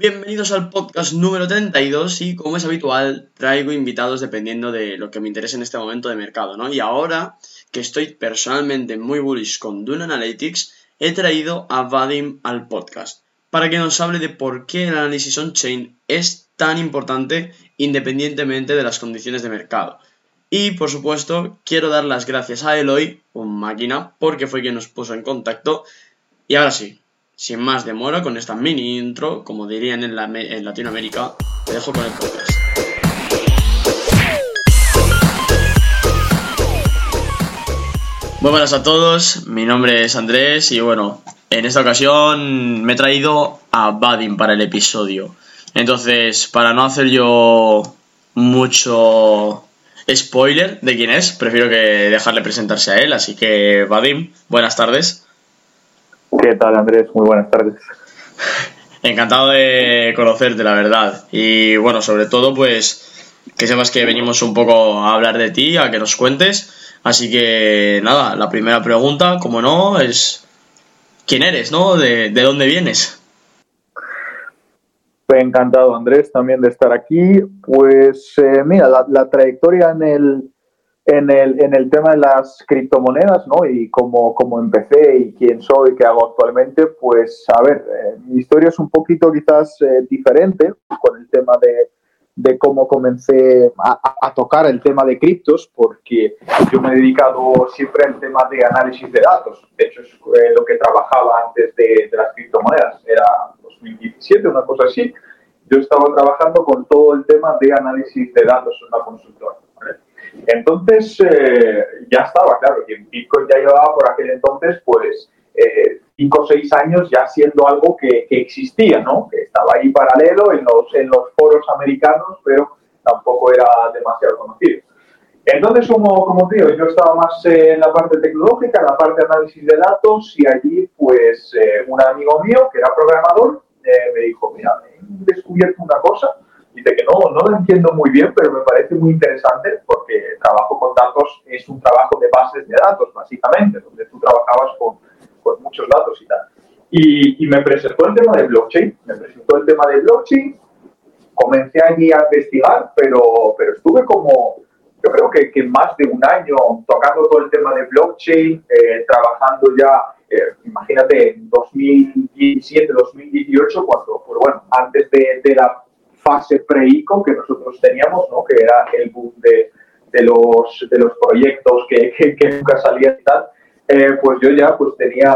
Bienvenidos al podcast número 32 y como es habitual traigo invitados dependiendo de lo que me interese en este momento de mercado, ¿no? Y ahora que estoy personalmente muy bullish con Dune Analytics, he traído a Vadim al podcast para que nos hable de por qué el análisis on-chain es tan importante independientemente de las condiciones de mercado. Y por supuesto, quiero dar las gracias a Eloy, un máquina, porque fue quien nos puso en contacto. Y ahora sí, sin más demora, con esta mini intro, como dirían en, Latinoamérica, te dejo con el podcast. Muy buenas a todos, mi nombre es Andrés y bueno, en esta ocasión me he traído a Vadim para el episodio. Entonces, para no hacer yo mucho spoiler de quién es, prefiero que dejarle presentarse a él, así que Vadim, buenas tardes. ¿Qué tal, Andrés? Muy buenas tardes. Encantado de conocerte, la verdad. Y bueno, sobre todo, pues que sepas que venimos un poco a hablar de ti, a que nos cuentes. Así que nada, la primera pregunta, como no, es ¿quién eres, no? ¿De, dónde vienes? Encantado, Andrés, también de estar aquí. Pues eh, mira, la trayectoria en el, en el, en el tema de las criptomonedas, ¿no? Y cómo, cómo empecé y quién soy, qué hago actualmente, pues a ver, eh, mi historia es un poquito quizás eh, diferente con el tema de, de cómo comencé a, a, tocar el tema de criptos, porque yo me he dedicado siempre al tema de análisis de datos. De hecho, es eh, lo que trabajaba antes de, de las criptomonedas. Era 2017, una cosa así. Yo estaba trabajando con todo el tema de análisis de datos en una consultora. Entonces, eh, ya estaba, claro, que Bitcoin ya llevaba por aquel entonces, pues, eh, cinco o seis años ya siendo algo que, existía, ¿no? Que estaba ahí paralelo en los, en los foros americanos, pero tampoco era demasiado conocido. Entonces, como, como digo, yo estaba más en la parte tecnológica, en la parte de análisis de datos, y allí, pues, eh, un amigo mío, que era programador, me dijo, mira, he descubierto una cosa, dice que no, no lo entiendo muy bien, pero me parece muy interesante porque el trabajo con datos es un trabajo de bases de datos, básicamente, donde tú trabajabas con, con muchos datos y tal. Y, y, me presentó el tema de blockchain, me presentó el tema de blockchain, comencé allí a investigar, pero, pero estuve como, yo creo que, que más de un año tocando todo el tema de blockchain, eh, trabajando ya eh, imagínate, en 2017, 2018, cuando, pues bueno, antes de, de la fase pre-ICO que nosotros teníamos, ¿no? que era el boom de, de, los, de los proyectos que, que, nunca salían y tal, eh, pues yo ya pues tenía,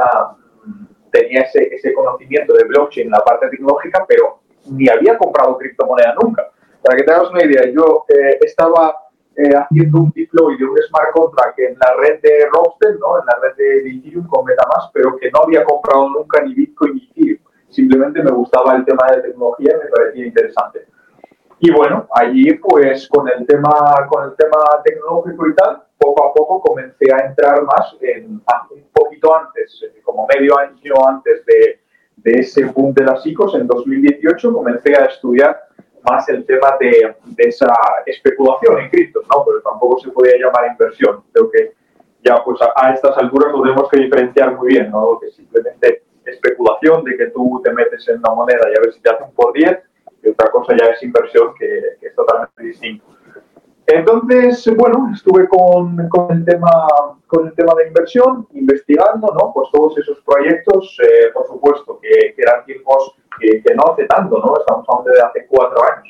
tenía ese, ese conocimiento de blockchain la parte tecnológica, pero ni había comprado criptomoneda nunca. Para que te una idea, yo eh, estaba eh, haciendo un deploy de un smart contract en la red de Rockstar, ¿no? en la red de Ethereum con MetaMask, pero que no había comprado nunca ni Bitcoin ni Ethereum simplemente me gustaba el tema de tecnología y me parecía interesante. Y bueno, allí pues con el tema, con el tema tecnológico y tal, poco a poco comencé a entrar más en, un poquito antes, eh, como medio año antes de, de ese boom de las ICOs, en 2018 comencé a estudiar más el tema de, de, esa especulación en criptos, ¿no? Pero tampoco se podía llamar inversión. Creo que ya pues a, estas alturas lo tenemos que diferenciar muy bien, ¿no? Que simplemente especulación de que tú te metes en una moneda y a ver si te hacen por 10, y otra cosa ya es inversión que, es totalmente distinto. Entonces, bueno, estuve con, con, el tema, con el tema de inversión, investigando, ¿no? Pues todos esos proyectos, eh, por supuesto, que, eran tiempos que, no hace tanto, ¿no? Estamos hablando de hace cuatro años,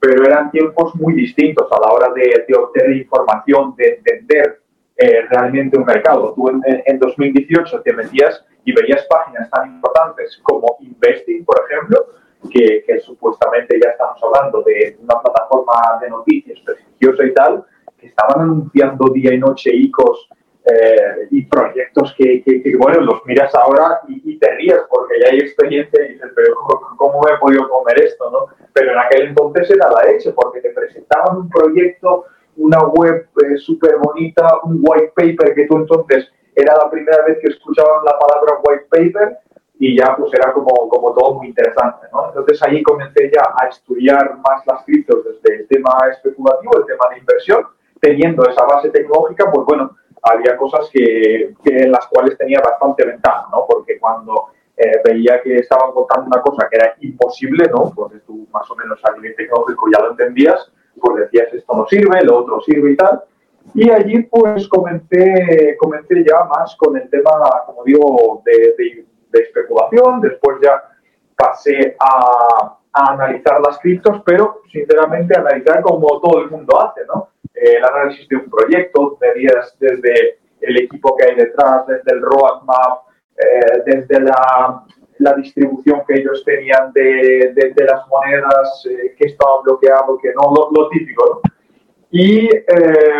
pero eran tiempos muy distintos a la hora de, de obtener información, de entender eh, realmente un mercado. Tú en, en 2018 te metías y veías páginas tan importantes como Investing, por ejemplo, que, supuestamente ya estamos hablando de una plataforma de noticias prestigiosa y tal, que estaban anunciando día y noche ICOs eh, y proyectos que, bueno, los miras ahora y, te ríes porque ya hay experiencia y dices, pero ¿cómo me he podido comer esto? ¿no? Pero en aquel entonces era la hecho porque te presentaban un proyecto, una web eh, súper bonita, un white paper que tú entonces era la primera vez que escuchaban la palabra white paper y ya pues era como, como todo muy interesante, ¿no? Entonces ahí comencé ya a estudiar más las criptos desde el tema especulativo, el tema de inversión, teniendo esa base tecnológica, pues bueno, había cosas que, que en las cuales tenía bastante ventaja, ¿no? Porque cuando eh, veía que estaban contando una cosa que era imposible, ¿no? Porque tú más o menos a nivel tecnológico ya lo entendías, pues decías esto no sirve, lo otro sirve y tal. Y allí pues comencé, comencé ya más con el tema, como digo, de, de, especulación, después ya pasé a, a, analizar las criptos, pero sinceramente analizar como todo el mundo hace, ¿no? Eh, el análisis de un proyecto, desde el equipo que hay detrás, desde el roadmap, eh, desde la, la, distribución que ellos tenían de, de, las monedas, eh, que estaba bloqueado, que no, lo, lo típico, ¿no? Y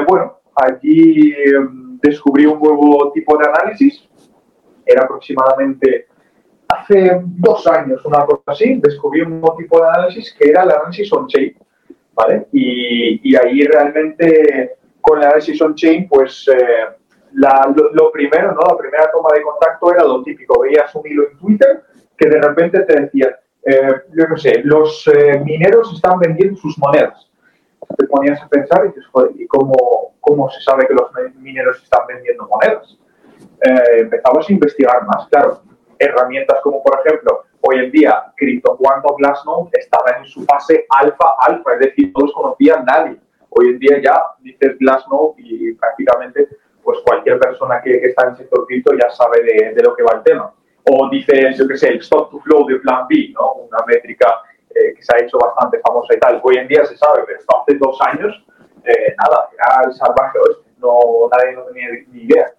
bueno, allí em, descubrí un nuevo tipo de análisis, era aproximadamente hace dos años, una cosa así, descubrí un nuevo tipo de análisis que era el análisis on-chain, ¿vale? Y, y, ahí realmente con el análisis on-chain, pues eh, la, lo, primero, ¿no? La primera toma de contacto era lo típico, veías un hilo en Twitter que de repente te decía, eh, yo no sé, los eh, mineros están vendiendo sus monedas te ponías a pensar y dices, joder, ¿y cómo, cómo se sabe que los mineros están vendiendo monedas? Eh, empezamos a investigar más, claro. Herramientas como, por ejemplo, hoy en día, CryptoQuant o Glassnode estaban en su fase alfa-alfa, es decir, no los conocía nadie. Hoy en día ya dices Glassnode y prácticamente pues cualquier persona que, está en el sector cripto ya sabe de, de, lo que va el tema. O dices, yo qué sé, el stop to flow de Plan B, ¿no? Una métrica eh, que se ha hecho bastante famosa y tal. Hoy en día se sabe, pero hace dos años, eh, nada, era el salvaje oeste, no, nadie no tenía ni idea.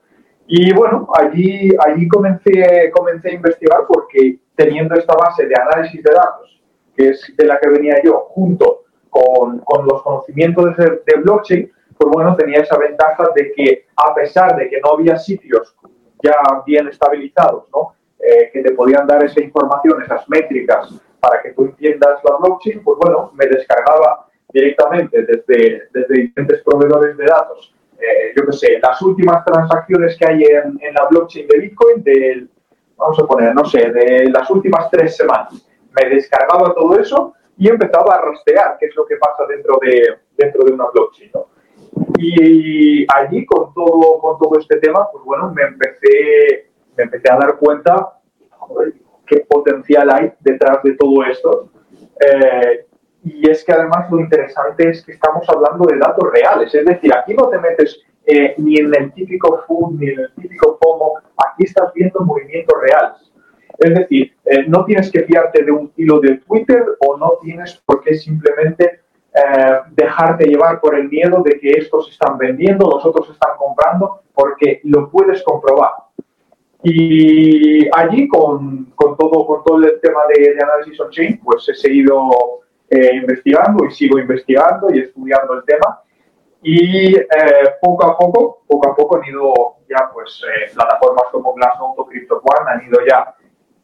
Y bueno, allí, allí comencé, comencé a investigar porque teniendo esta base de análisis de datos, que es de la que venía yo, junto con, con los conocimientos de, de, blockchain, pues bueno, tenía esa ventaja de que a pesar de que no había sitios ya bien estabilizados, ¿no? Eh, que te podían dar esa información, esas métricas para que tú entiendas la blockchain, pues bueno, me descargaba directamente desde, desde diferentes proveedores de datos. Eh, yo qué sé, las últimas transacciones que hay en, en la blockchain de Bitcoin, del, vamos a poner, no sé, de las últimas tres semanas. Me descargaba todo eso y empezaba a rastrear qué es lo que pasa dentro de, dentro de una blockchain. ¿no? Y allí, con todo, con todo este tema, pues bueno, me empecé, me empecé a dar cuenta, joder, qué potencial hay detrás de todo esto. Eh, y es que además lo interesante es que estamos hablando de datos reales, es decir, aquí no te metes eh, ni en el típico food ni en el típico FOMO, aquí estás viendo movimientos reales. Es decir, eh, no tienes que fiarte de un hilo de Twitter o no tienes por qué simplemente dejarte llevar por el miedo de que estos están vendiendo, los otros están comprando, porque lo puedes comprobar. Y allí, con, con, todo, con todo el tema de, análisis on-chain, pues he seguido eh, investigando y sigo investigando y estudiando el tema. Y eh, poco a poco, poco a poco han ido ya, pues, eh, plataformas como Glassnode o han ido ya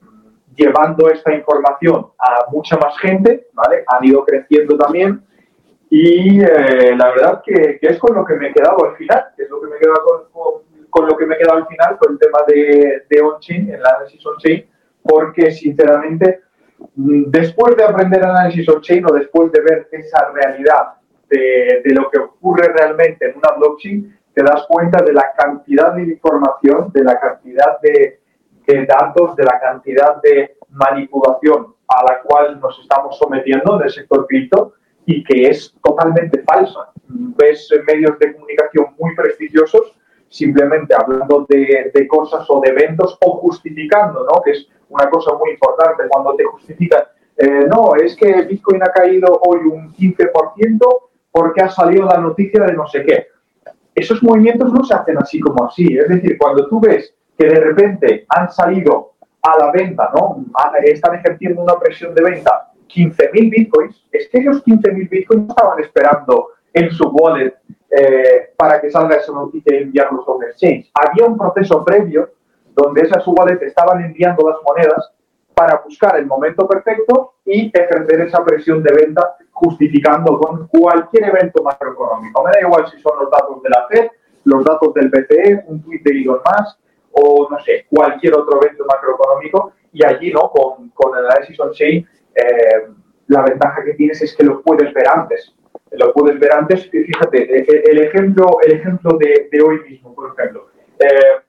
mm, llevando esta información a mucha más gente, ¿vale? Han ido creciendo también. Y la verdad que, que, es con lo que me he quedado al final, que es lo que me he quedado con, con con lo que me he quedado al final con el tema de, de on-chain, el análisis on-chain, porque sinceramente, mm, después de aprender análisis on-chain o después de ver esa realidad de, de, lo que ocurre realmente en una blockchain, te das cuenta de la cantidad de información, de la cantidad de, de datos, de la cantidad de manipulación a la cual nos estamos sometiendo en el sector cripto y que es totalmente falsa. Ves medios de comunicación muy prestigiosos simplemente hablando de, cosas o de eventos o justificando, ¿no? Que es una cosa muy importante cuando te justifican. Eh, no, es que Bitcoin ha caído hoy un 15% porque ha salido la noticia de no sé qué. Esos movimientos no se hacen así como así. Es decir, cuando tú ves que de repente han salido a la venta, ¿no? Están ejerciendo una presión de venta 15.000 bitcoins, es que esos 15.000 bitcoins estaban esperando en su wallet eh, para que salga esa noticia y enviarlos a un exchange. Había un proceso previo donde esas wallet estaban enviando las monedas para buscar el momento perfecto y ejercer esa presión de venta justificando con cualquier evento macroeconómico. Me da igual si son los datos de la FED, los datos del BCE, un tweet de Elon Musk o, no sé, cualquier otro evento macroeconómico. Y allí, ¿no? Con, con el análisis on-chain, eh, la ventaja que tienes es que lo puedes ver antes lo puedes ver antes. Fíjate, el ejemplo, el ejemplo de, de hoy mismo, por ejemplo. Eh,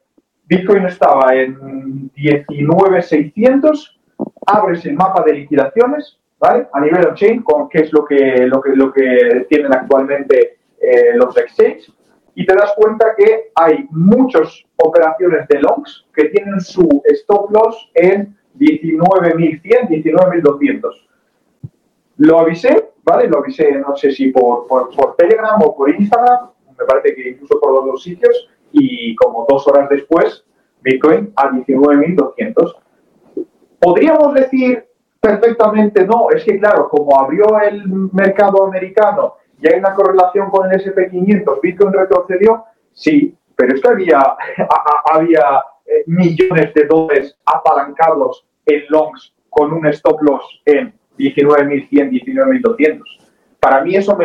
Bitcoin estaba en 19,600, abres el mapa de liquidaciones, ¿vale? A nivel on-chain, con qué es lo que, lo que, lo que tienen actualmente eh, los exchanges, y te das cuenta que hay muchas operaciones de longs que tienen su stop loss en 19.100, 19.200. Lo avisé, ¿vale? Lo avisé, no sé si por, por, Telegram o por Instagram, me parece que incluso por los dos sitios, y como dos horas después, Bitcoin a 19.200. Podríamos decir perfectamente, no, es que claro, como abrió el mercado americano y hay una correlación con el SP500, Bitcoin retrocedió, sí, pero es que había, había eh, millones de dólares apalancados en longs con un stop loss en 19.100, 19.200. Para mí eso,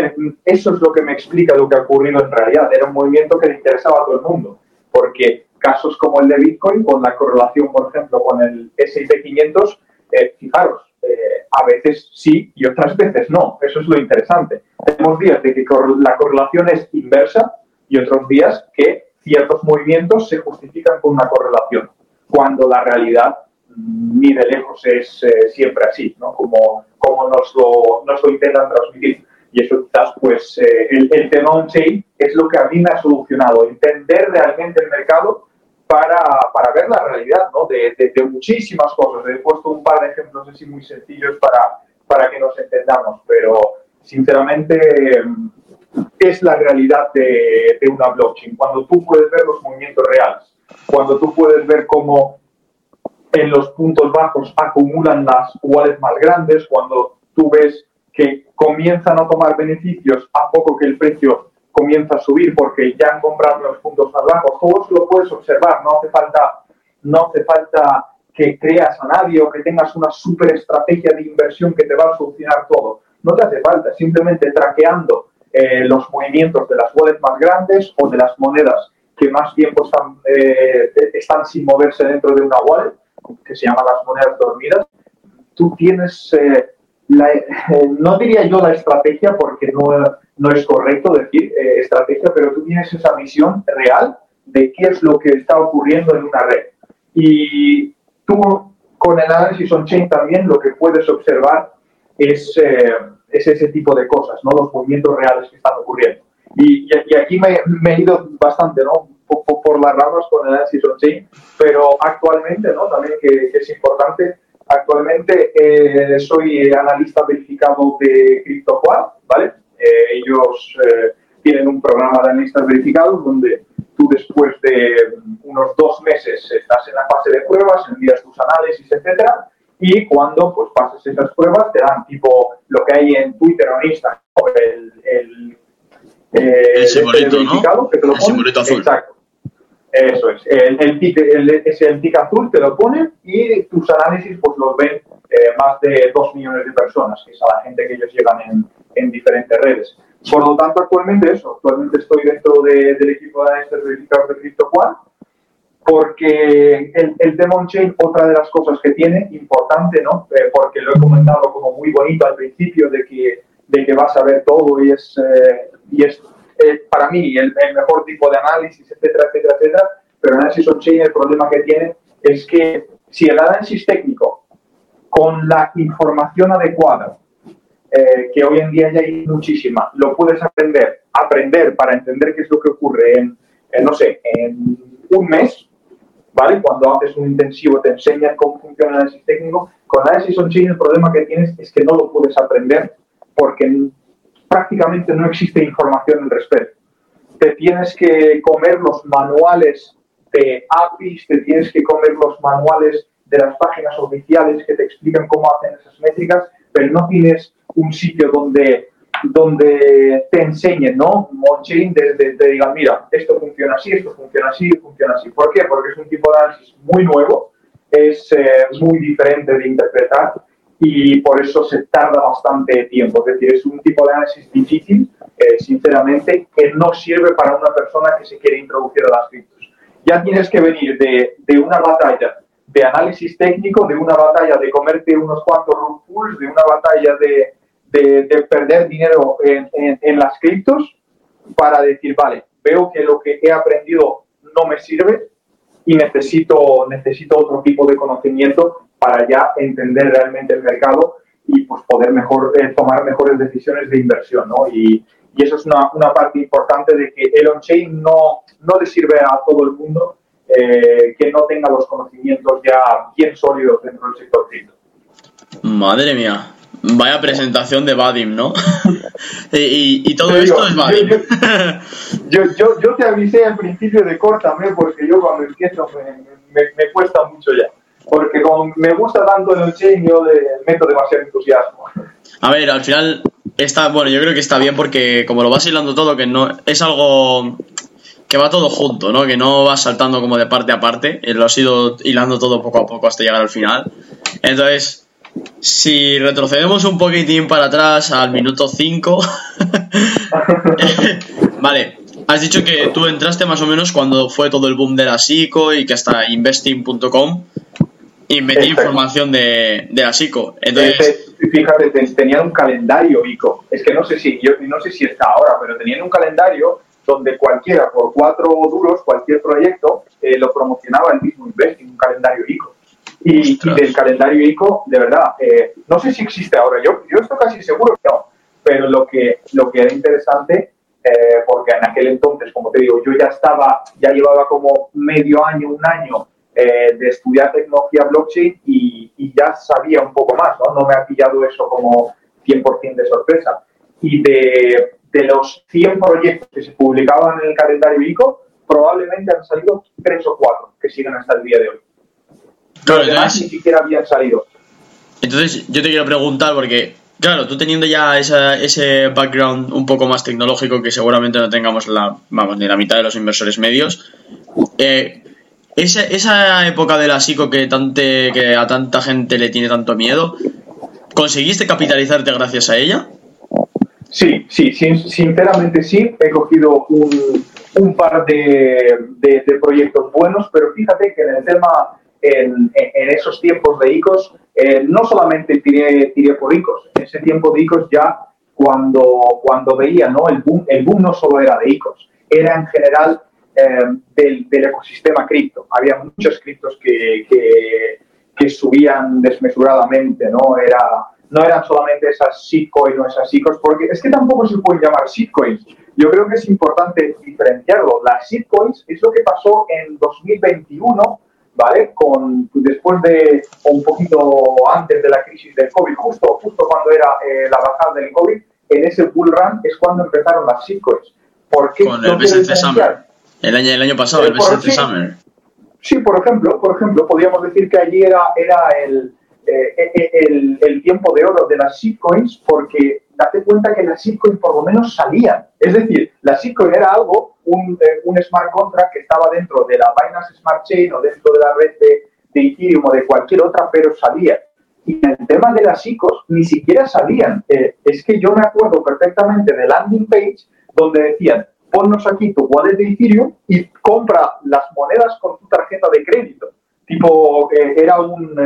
es lo que me explica lo que ha ocurrido en realidad. Era un movimiento que le interesaba a todo el mundo, porque casos como el de Bitcoin, con la correlación, por ejemplo, con el S&P 500, eh, fijaros, eh, a veces sí y otras veces no. Eso es lo interesante. Tenemos días de que la correlación es inversa y otros días que ciertos movimientos se justifican con una correlación, cuando la realidad ni de lejos es eh, siempre así, ¿no? como, como nos, lo, nos lo intentan transmitir. Y eso quizás, pues, eh, el, el tema on-chain es lo que a mí me ha solucionado, entender realmente el mercado para, para ver la realidad ¿no? de, de, muchísimas cosas. He puesto un par de ejemplos así muy sencillos para, para que nos entendamos, pero sinceramente es la realidad de, de una blockchain. Cuando tú puedes ver los movimientos reales, cuando tú puedes ver cómo en los puntos bajos acumulan las wallets más grandes, cuando tú ves que comienzan a tomar beneficios a poco que el precio comienza a subir porque ya han comprado los puntos más bajos, todo lo puedes observar, no hace falta, no hace falta que creas a nadie o que tengas una super estrategia de inversión que te va a solucionar todo. No te hace falta, simplemente traqueando eh, los movimientos de las wallets más grandes o de las monedas que más tiempo están, eh, están sin moverse dentro de una wallet, que se llama las monedas dormidas, tú tienes, eh, la, no diría yo la estrategia porque no, no es correcto decir eh, estrategia, pero tú tienes esa visión real de qué es lo que está ocurriendo en una red. Y tú con el análisis on-chain también lo que puedes observar es, eh, es ese tipo de cosas, ¿no? los movimientos reales que están ocurriendo. Y, y aquí me, me, he ido bastante, ¿no? Por, las ramas con el análisis on-chain, pero actualmente, ¿no? También que, es importante, actualmente eh, soy analista verificado de CryptoQuad, ¿vale? Eh, ellos eh, tienen un programa de analistas verificados donde tú después de unos dos meses estás en la fase de pruebas, envías tus análisis, etcétera, y cuando pues pases esas pruebas te dan tipo lo que hay en Twitter o en Instagram, el, el, el simbolito, ¿no? el simbolito azul. Exacto. Eso es. El, el, tic, el, azul, te lo pone y tus análisis pues los ven eh, más de 2 millones de personas, que es a la gente que ellos llevan en, en diferentes redes. Por lo tanto, actualmente eso, actualmente estoy dentro de, del equipo de análisis verificados de CryptoQuad, porque el, el Demon Chain, otra de las cosas que tiene, importante, ¿no? Eh, porque lo he comentado como muy bonito al principio, de que, de que vas a ver todo y es, eh, y es para mí el, mejor tipo de análisis, etcétera, etcétera, etcétera, pero el análisis on-chain el problema que tiene es que si el análisis técnico con la información adecuada, eh, que hoy en día ya hay muchísima, lo puedes aprender, aprender para entender qué es lo que ocurre en, no sé, en un mes, ¿vale? Cuando haces un intensivo te enseñan cómo funciona el análisis técnico. Con análisis on-chain el problema que tienes es que no lo puedes aprender porque prácticamente no existe información al respecto. Te tienes que comer los manuales de APIs, te tienes que comer los manuales de las páginas oficiales que te explican cómo hacen esas métricas, pero no tienes un sitio donde, donde te enseñen, ¿no? On-chain, te digan, mira, esto funciona así, esto funciona así, funciona así. ¿Por qué? Porque es un tipo de análisis muy nuevo, es eh, muy diferente de interpretar y por eso se tarda bastante tiempo. Es decir, es un tipo de análisis difícil, eh, sinceramente, que no sirve para una persona que se quiere introducir a las criptos. Ya tienes que venir de, de una batalla de análisis técnico, de una batalla de comerte unos cuantos root pools, de una batalla de, de, de perder dinero en, en, en las criptos, para decir, vale, veo que lo que he aprendido no me sirve, y necesito, necesito otro tipo de conocimiento para ya entender realmente el mercado y pues poder mejor eh, tomar mejores decisiones de inversión, ¿no? Y, y eso es una, una, parte importante de que el on-chain no, no le sirve a todo el mundo eh, que no tenga los conocimientos ya bien sólidos dentro del sector cripto. Madre mía, vaya presentación de Vadim, ¿no? y, y, todo esto es Vadim. Yo, yo, yo, te avisé al principio de córtame porque yo cuando empiezo me, me, cuesta mucho ya. Porque como me gusta tanto el yo le meto demasiado entusiasmo. A ver, al final está, bueno, yo creo que está bien porque como lo vas hilando todo, que no es algo que va todo junto, ¿no? Que no vas saltando como de parte a parte, eh, lo has ido hilando todo poco a poco hasta llegar al final. Entonces, si retrocedemos un poquitín para atrás al minuto 5, vale, has dicho que tú entraste más o menos cuando fue todo el boom de la SICO y que hasta investing.com y metí información de, de la SICO. Entonces, fíjate, tenían un calendario ICO. Es que no sé si, yo no sé si está ahora, pero tenían un calendario donde cualquiera, por cuatro duros, cualquier proyecto, eh, lo promocionaba el mismo Investing, un calendario ICO. Y, del calendario ICO, de verdad, eh, no sé si existe ahora, yo, yo estoy casi seguro que no, pero lo que, lo que era interesante, eh, porque en aquel entonces, como te digo, yo ya estaba, ya llevaba como medio año, un año de estudiar tecnología blockchain y, y, ya sabía un poco más, ¿no? No me ha pillado eso como 100% de sorpresa. Y de, de los 100 proyectos que se publicaban en el calendario ICO, probablemente han salido 3 o 4 que siguen hasta el día de hoy. Claro, demás ni siquiera habían salido. Entonces, yo te quiero preguntar, porque, claro, tú teniendo ya esa, ese background un poco más tecnológico que seguramente no tengamos la, vamos, ni la mitad de los inversores medios, eh, esa, esa época de la psico que, tante, que a tanta gente le tiene tanto miedo, ¿conseguiste capitalizarte gracias a ella? Sí, sí, sinceramente sí. He cogido un, un par de, de, proyectos buenos, pero fíjate que en el tema, en, en esos tiempos de ICOs, eh, no solamente tiré, tiré por ICOs, en ese tiempo de ICOs ya cuando, cuando veía, ¿no? El boom, el boom no solo era de ICOs, era en general eh, del, del, ecosistema cripto. Había muchos criptos que, que, que subían desmesuradamente, ¿no? Era no eran solamente esas shitcoins o esas shitcoins, porque es que tampoco se pueden llamar shitcoins. Yo creo que es importante diferenciarlo. Las shitcoins es lo que pasó en 2021, ¿vale? Con, después de, un poquito antes de la crisis del COVID, justo, justo cuando era eh, la bajada del COVID, en ese bull run es cuando empezaron las shitcoins. ¿Por qué? Con el BSC Summer. El año, el año pasado, el BSC Summer. Sí, por ejemplo, por ejemplo, podríamos decir que allí era, era el, eh, eh, el, el, tiempo de oro de las shitcoins porque date cuenta que las shitcoins por lo menos salían. Es decir, la shitcoin era algo, un, eh, un, smart contract que estaba dentro de la Binance Smart Chain o dentro de la red de, de Ethereum o de cualquier otra, pero salía. Y en el tema de las ICOs ni siquiera salían. es que yo me acuerdo perfectamente de landing page donde decían, ponnos aquí tu wallet de Ethereum y compra las monedas con tu tarjeta de crédito. Tipo, era un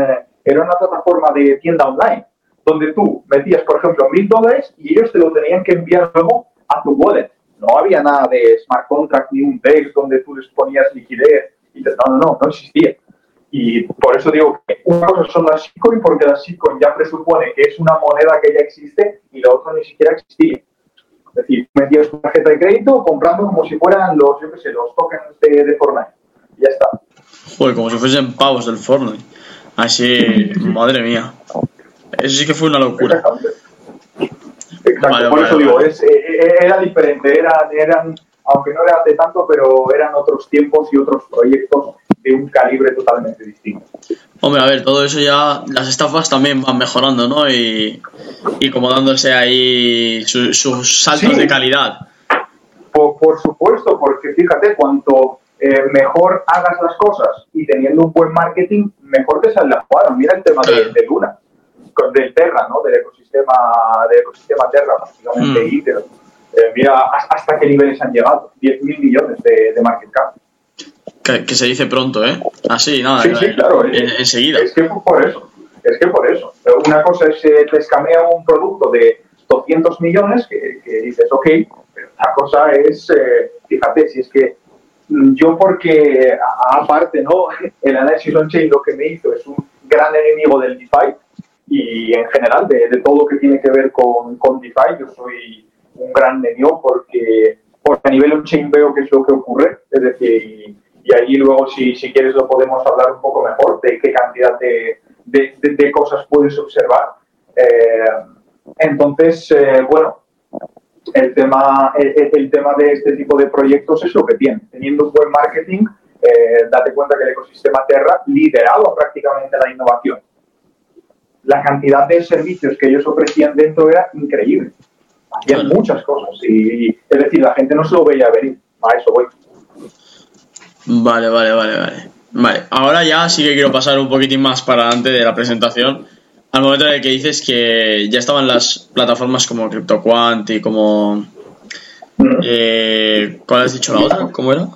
era una plataforma de tienda online donde tú metías, por ejemplo, mil dólares y ellos te lo tenían que enviar luego a tu wallet. No había nada de smart contract ni un DEX donde tú les ponías liquidez. Y te, no, no, no, no existía. Y por eso digo que una cosa son las shitcoins, porque las shitcoins ya presupone que es una moneda que ya existe y la otra ni siquiera existía. Es decir, metías tu tarjeta de crédito comprando como si fueran los, yo qué sé, los tokens de, de Fortnite. Y ya está. Joder, como si fuesen pavos del Fortnite. Así, madre mía. Eso sí que fue una locura. Exacto, por eso digo, es, eh, eh, era diferente, era, eran, aunque no era hace tanto, pero eran otros tiempos y otros proyectos de un calibre totalmente distinto. Hombre, a ver, todo eso ya, las estafas también van mejorando, ¿no? Y, y como dándose ahí sus saltos de calidad. Por, por, supuesto, porque fíjate, cuanto eh, mejor hagas las cosas y teniendo un buen marketing, mejor te sale la jugada. Mira el tema de, de, Luna, del Terra, ¿no? Del ecosistema, del ecosistema Terra, básicamente mm. Eh, mira hasta qué niveles han llegado, 10.000 millones de, de, market cap. Que, se dice pronto, ¿eh? Así, nada, sí, sí, claro, enseguida. Es que por eso, es que por eso. Una cosa es que te escamea un producto de 200 millones que, que dices, ok, pero otra cosa es, eh, fíjate, si es que yo porque, aparte, ¿no? El análisis on-chain lo que me hizo es un gran enemigo del DeFi y en general de, de todo lo que tiene que ver con, con DeFi. Yo soy un gran enemigo porque, porque a nivel on-chain veo qué es lo que ocurre. Es decir, y, ahí luego, si, si quieres, lo podemos hablar un poco mejor de qué cantidad de, de, de cosas puedes observar. Eh, entonces, eh, bueno, el tema, el, el, tema de este tipo de proyectos es lo que tiene. Teniendo un buen marketing, eh, date cuenta que el ecosistema Terra lideraba prácticamente la innovación. La cantidad de servicios que ellos ofrecían dentro era increíble. Hacían muchas cosas. Y, es decir, la gente no se lo veía venir. A eso voy. Vale, vale, vale, vale. Vale, ahora ya sí que quiero pasar un poquitín más para adelante de la presentación al momento en el que dices que ya estaban las plataformas como CryptoQuant y como... Eh, ¿Cuál has dicho la otra? ¿Cómo era?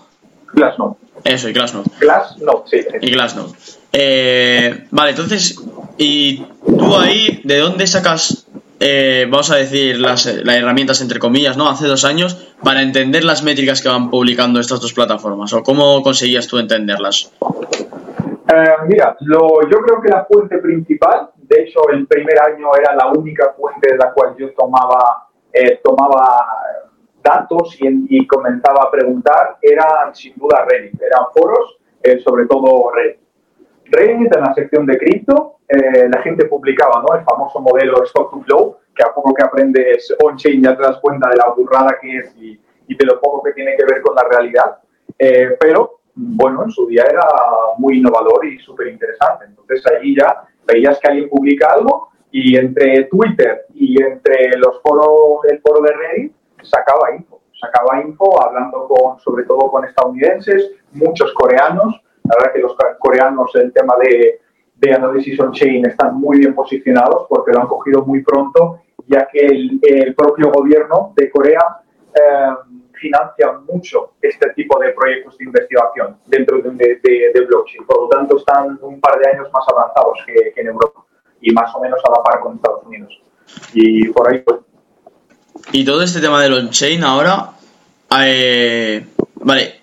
Glassnode. Eso, y Glassnode. Glassnode, sí. Y Glassnode. Eh, vale, entonces, ¿y tú ahí de dónde sacas, eh, vamos a decir, las, las, herramientas, entre comillas, ¿no? Hace dos años, para entender las métricas que van publicando estas dos plataformas? ¿O cómo conseguías tú entenderlas? Eh, mira, lo, yo creo que la fuente principal, de hecho el primer año era la única fuente de la cual yo tomaba, eh, tomaba datos y, y, comenzaba a preguntar, eran sin duda Reddit, eran foros, eh, sobre todo Reddit. Reddit en la sección de cripto, eh, la gente publicaba ¿no? el famoso modelo Stock to Flow, que a poco que aprendes on-chain ya te das cuenta de la burrada que es y, y de lo poco que tiene que ver con la realidad. Eh, pero bueno, en su día era muy innovador y súper interesante. Entonces ahí ya veías que alguien publica algo y entre Twitter y entre los foros, el foro de Reddit sacaba info. Sacaba info hablando con, sobre todo con estadounidenses, muchos coreanos. La verdad que los coreanos el tema de, de análisis on-chain están muy bien posicionados porque lo han cogido muy pronto, ya que el, el propio gobierno de Corea eh, financia mucho este tipo de proyectos de investigación dentro de, de, de, blockchain. Por lo tanto, están un par de años más avanzados que, que, en Europa y más o menos a la par con Estados Unidos. Y por ahí, pues. Y todo este tema del on-chain ahora. Eh, vale,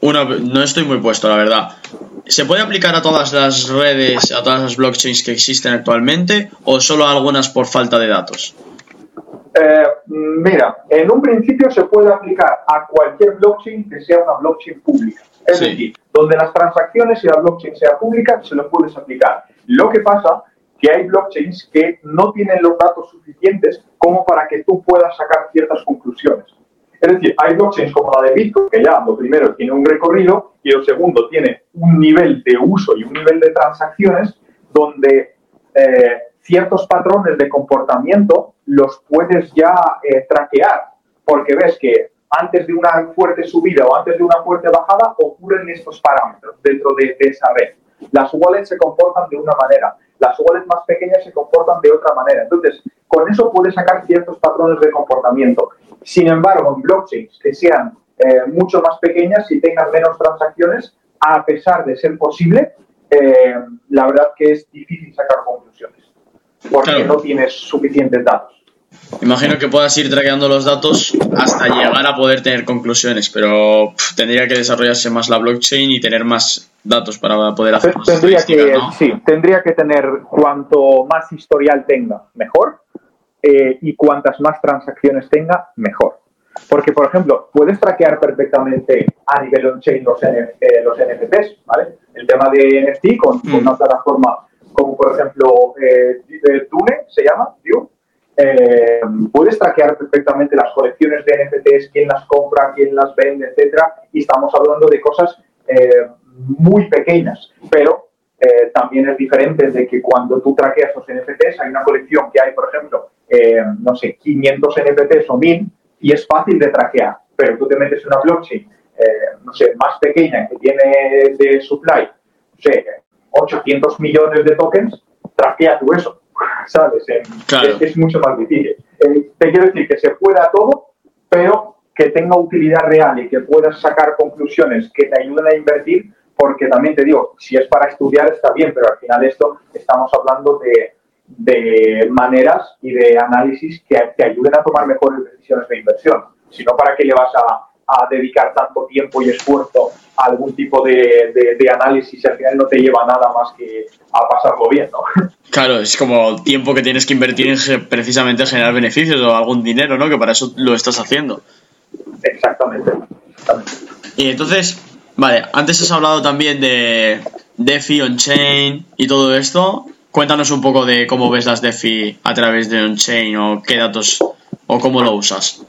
uno, no estoy muy puesto, la verdad. ¿Se puede aplicar a todas las redes, a todas las blockchains que existen actualmente o solo a algunas por falta de datos? Eh, mira, en un principio se puede aplicar a cualquier blockchain que sea una blockchain pública. Es sí. decir, donde las transacciones y la blockchain sea pública, se lo puedes aplicar. Lo que pasa que hay blockchains que no tienen los datos suficientes como para que tú puedas sacar ciertas conclusiones. Es decir, hay blockchains como la de Bitcoin, que ya lo primero tiene un recorrido y lo segundo tiene un nivel de uso y un nivel de transacciones donde eh, ciertos patrones de comportamiento los puedes ya eh, traquear, porque ves que antes de una fuerte subida o antes de una fuerte bajada ocurren estos parámetros dentro de, de esa red. Las wallets se comportan de una manera, las wallets más pequeñas se comportan de otra manera. Entonces, con eso puedes sacar ciertos patrones de comportamiento. Sin embargo, en blockchains que sean eh, mucho más pequeñas y tengan menos transacciones, a pesar de ser posible, eh, la verdad que es difícil sacar conclusiones, porque claro. no tienes suficientes datos. Imagino que puedas ir traqueando los datos hasta llegar a poder tener conclusiones, pero pff, tendría que desarrollarse más la blockchain y tener más datos para poder hacer más tendría que, ¿no? Sí, tendría que tener cuanto más historial tenga, mejor, eh, y cuantas más transacciones tenga, mejor. Porque, por ejemplo, puedes traquear perfectamente a nivel on-chain los, eh, los, NFTs, ¿vale? El tema de NFT con, mm. con una plataforma como, por ejemplo, eh, Dune, se llama, Dune, eh, puedes traquear perfectamente las colecciones de NFTs, quién las compra, quién las vende, etcétera, y estamos hablando de cosas eh, muy pequeñas, pero eh, también es diferente de que cuando tú traqueas los NFTs, hay una colección que hay, por ejemplo, eh, no sé, 500 NFTs o 1000, y es fácil de traquear, pero tú te metes en una blockchain, eh, no sé, más pequeña, que tiene de supply, no sé, 800 millones de tokens, traquea tú eso ¿sabes? Claro. Es, es, mucho más difícil. Eh, te quiero decir que se pueda todo, pero que tenga utilidad real y que puedas sacar conclusiones que te ayuden a invertir, porque también te digo, si es para estudiar está bien, pero al final esto estamos hablando de, de maneras y de análisis que te ayuden a tomar mejores decisiones de inversión. Si no, ¿para qué le vas a a dedicar tanto tiempo y esfuerzo a algún tipo de, de, análisis y al final no te lleva nada más que a pasarlo bien, ¿no? Claro, es como tiempo que tienes que invertir en precisamente generar beneficios o algún dinero, ¿no? Que para eso lo estás haciendo. Exactamente. Y entonces, vale, antes has hablado también de DeFi, on-chain y todo esto. Cuéntanos un poco de cómo ves las DeFi a través de on-chain o qué datos o cómo lo usas.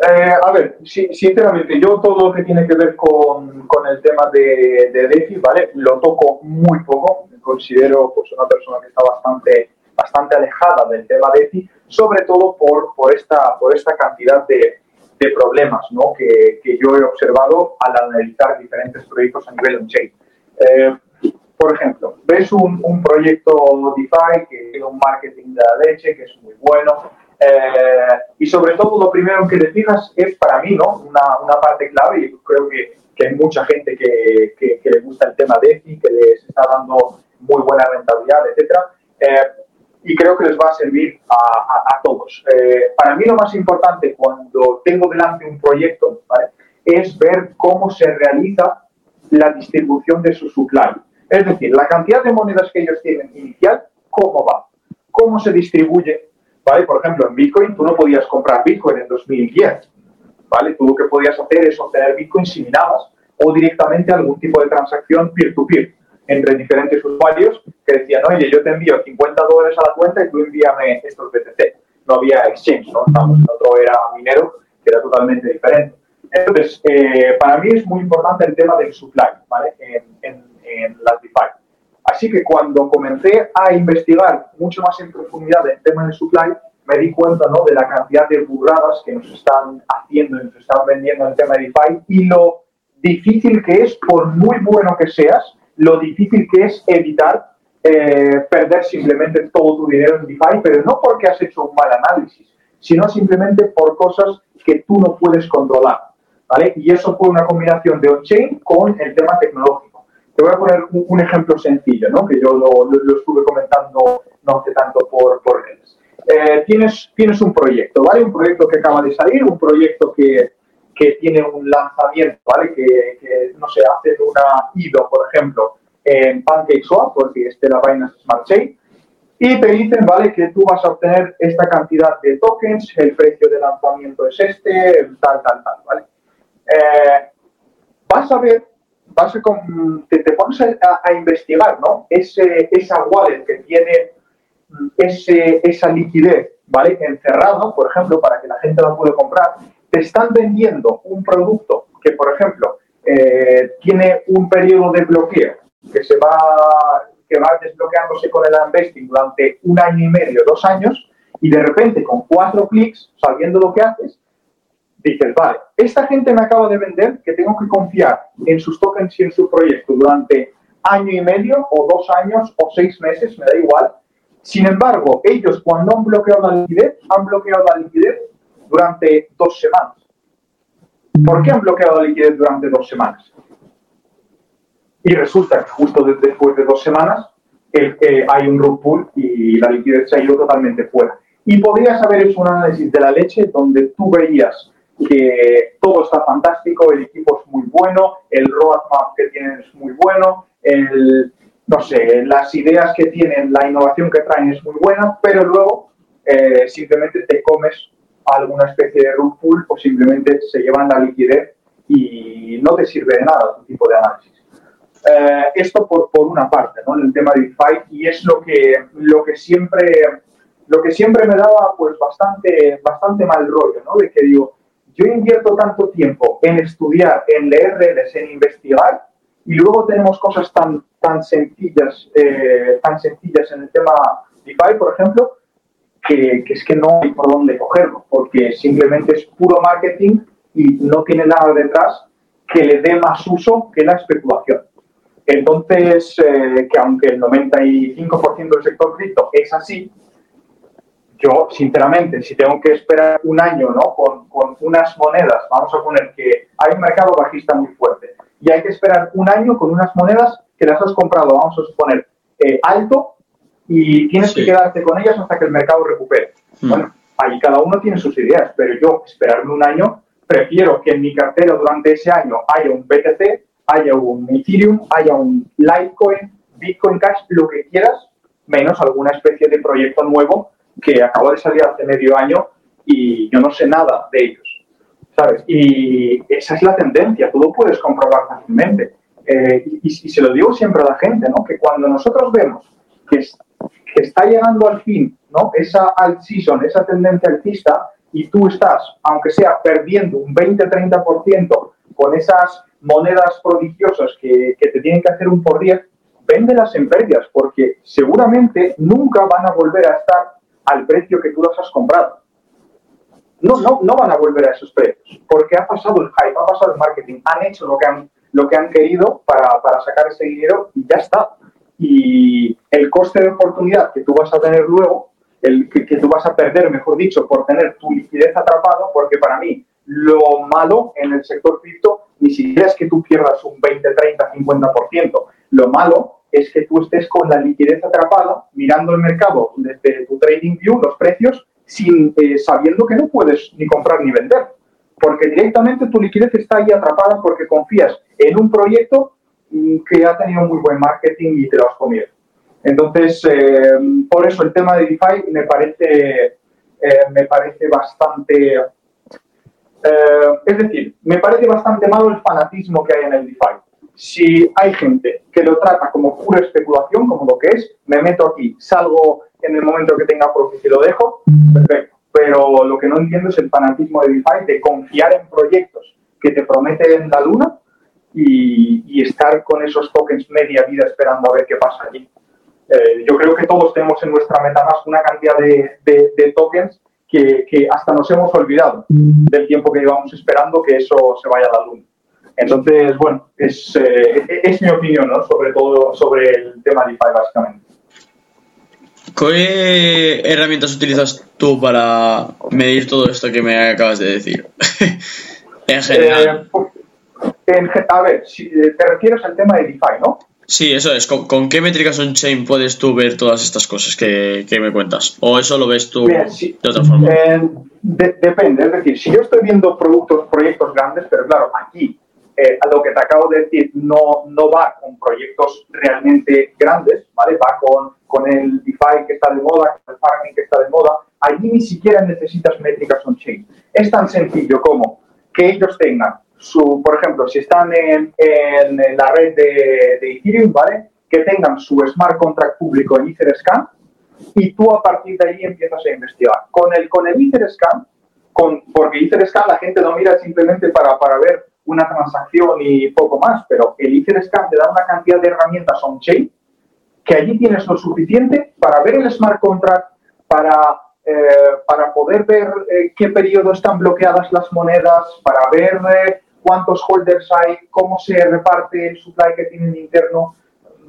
Eh, a ver, sinceramente, yo todo lo que tiene que ver con, con el tema de, de, DeFi, ¿vale? Lo toco muy poco. Me considero pues, una persona que está bastante, bastante alejada del tema DeFi, sobre todo por, por, esta, por esta cantidad de, de problemas ¿no? que, que, yo he observado al analizar diferentes proyectos a nivel on-chain. Eh, por ejemplo, ves un, un, proyecto DeFi que tiene un marketing de la leche, que es muy bueno, eh, y sobre todo lo primero que le fijas es para mí ¿no? una, una parte clave y creo que, que hay mucha gente que, que, le gusta el tema de EFI, que les está dando muy buena rentabilidad, etc. Eh, y creo que les va a servir a, a, todos. Eh, para mí lo más importante cuando tengo delante un proyecto ¿vale? es ver cómo se realiza la distribución de su supply. Es decir, la cantidad de monedas que ellos tienen inicial, cómo va, cómo se distribuye ¿vale? Por ejemplo, en Bitcoin tú no podías comprar Bitcoin en 2010, ¿vale? Tú lo que podías hacer es obtener Bitcoin si minabas o directamente algún tipo de transacción peer-to-peer entre diferentes usuarios que decían, oye, yo te envío 50 dólares a la cuenta y tú envíame estos BTC. No había exchange, ¿no? otro era minero, que era totalmente diferente. Entonces, eh, para mí es muy importante el tema del supply, ¿vale? En, en, en DeFi. Así que cuando comencé a investigar mucho más en profundidad el tema de supply, me di cuenta ¿no? de la cantidad de burradas que nos están haciendo y nos están vendiendo en el tema de DeFi y lo difícil que es, por muy bueno que seas, lo difícil que es evitar eh, perder simplemente todo tu dinero en DeFi, pero no porque has hecho un mal análisis, sino simplemente por cosas que tú no puedes controlar. ¿vale? Y eso fue una combinación de on-chain con el tema tecnológico. Te voy a poner un, ejemplo sencillo, ¿no? que yo lo, lo, estuve comentando no hace tanto por, por redes. Eh, tienes, tienes un proyecto, ¿vale? Un proyecto que acaba de salir, un proyecto que, que tiene un lanzamiento, ¿vale? Que, que, no sé, hacen una IDO, por ejemplo, en PancakeSwap, porque este la Binance Smart Chain, y te dicen, ¿vale? Que tú vas a obtener esta cantidad de tokens, el precio de lanzamiento es este, tal, tal, tal, ¿vale? Eh, vas a ver vas a, te, te, pones a, investigar, ¿no? Ese, esa wallet que tiene ese, esa liquidez, ¿vale? Encerrado, por ejemplo, para que la gente la pueda comprar, te están vendiendo un producto que, por ejemplo, eh, tiene un periodo de bloqueo que se va que va desbloqueándose con el investing durante un año y medio, dos años, y de repente con cuatro clics, sabiendo lo que haces, dices, vale, esta gente me acaba de vender que tengo que confiar en sus tokens y en su proyecto durante año y medio o dos años o seis meses, me da igual. Sin embargo, ellos cuando han bloqueado la liquidez, han bloqueado la liquidez durante dos semanas. ¿Por qué han bloqueado la liquidez durante dos semanas? Y resulta que justo después de dos semanas eh, hay un rug pull y la liquidez se ha ido totalmente fuera. Y podrías haber hecho un análisis de la leche donde tú veías que todo está fantástico, el equipo es muy bueno, el roadmap que tienen es muy bueno, el, no sé, las ideas que tienen, la innovación que traen es muy buena, pero luego eh, simplemente te comes alguna especie de rug pull o simplemente se llevan la liquidez y no te sirve de nada tu tipo de análisis. Eh, esto por, por, una parte, ¿no? En el tema de DeFi, y es lo que, lo que siempre lo que siempre me daba pues bastante, bastante mal rollo, ¿no? De que digo, yo invierto tanto tiempo en estudiar, en leer redes, en investigar, y luego tenemos cosas tan, tan, sencillas, eh, tan sencillas en el tema DeFi, por ejemplo, que, es que no hay por dónde cogerlo, porque simplemente es puro marketing y no tiene nada detrás que le dé más uso que la especulación. Entonces, eh, que aunque el 95% del sector cripto es así, yo, sinceramente, si tengo que esperar un año ¿no? con, con, unas monedas, vamos a poner que hay un mercado bajista muy fuerte, y hay que esperar un año con unas monedas que las has comprado, vamos a suponer, eh, alto, y tienes que quedarte con ellas hasta que el mercado recupere. Hmm. Bueno, ahí cada uno tiene sus ideas, pero yo esperarme un año prefiero que en mi cartera durante ese año haya un BTC, haya un Ethereum, haya un Litecoin, Bitcoin Cash, lo que quieras, menos alguna especie de proyecto nuevo que acaba de salir hace medio año y yo no sé nada de ellos, ¿sabes? Y esa es la tendencia, tú lo puedes comprobar fácilmente. Eh, y, se lo digo siempre a la gente, ¿no? Que cuando nosotros vemos que, que está llegando al fin, ¿no? Esa alt season, esa tendencia alcista, y tú estás, aunque sea perdiendo un 20-30% con esas monedas prodigiosas que, que, te tienen que hacer un por 10, véndelas en pérdidas, porque seguramente nunca van a volver a estar al precio que tú las has comprado. No, no, no van a volver a esos precios, porque ha pasado el hype, ha pasado el marketing, han hecho lo que han, lo que han querido para, para sacar ese dinero y ya está. Y el coste de oportunidad que tú vas a tener luego, el que, tú vas a perder, mejor dicho, por tener tu liquidez atrapado, porque para mí lo malo en el sector cripto ni siquiera es que tú pierdas un 20, 30, 50%. Lo malo es que tú estés con la liquidez atrapada, mirando el mercado desde tu trading view, los precios, sin, eh, sabiendo que no puedes ni comprar ni vender. Porque directamente tu liquidez está ahí atrapada porque confías en un proyecto mm, que ha tenido muy buen marketing y te lo has comido. Entonces, eh, por eso el tema de DeFi me parece, eh, me parece bastante... es decir, me parece bastante malo el fanatismo que hay en el DeFi si hay gente que lo trata como pura especulación, como lo que es, me meto aquí, salgo en el momento que tenga profit y lo dejo, perfecto. Pero lo que no entiendo es el fanatismo de DeFi de confiar en proyectos que te prometen la luna y, estar con esos tokens media vida esperando a ver qué pasa allí. Eh, yo creo que todos tenemos en nuestra MetaMask una cantidad de, tokens que, que, hasta nos hemos olvidado del tiempo que llevamos esperando que eso se vaya a la luna. Entonces, bueno, es, eh, es mi opinión, ¿no? Sobre todo sobre el tema DeFi, básicamente. ¿Qué herramientas utilizas tú para medir todo esto que me acabas de decir? en general. Eh, a ver, si eh, te refieres al tema de DeFi, ¿no? Sí, eso es. ¿Con, qué métricas on-chain puedes tú ver todas estas cosas que, me cuentas? ¿O eso lo ves tú de otra forma? depende. Es decir, si yo estoy viendo productos, proyectos grandes, pero claro, aquí eh, a lo que te acabo de decir, no, no va con proyectos realmente grandes, ¿vale? Va con, con el DeFi que está de moda, con el farming que está de moda. Allí ni siquiera necesitas métricas on-chain. Es tan sencillo como que ellos tengan su, por ejemplo, si están en, en la red de, de, Ethereum, ¿vale? Que tengan su smart contract público en Etherscan y tú a partir de ahí empiezas a investigar. Con el, con el Etherscan, con, porque Etherscan la gente lo mira simplemente para, para ver una transacción y poco más, pero el Etherscan te da una cantidad de herramientas on-chain que allí tienes lo suficiente para ver el smart contract, para, eh, para poder ver eh, qué periodo están bloqueadas las monedas, para ver eh, cuántos holders hay, cómo se reparte el supply que tienen interno,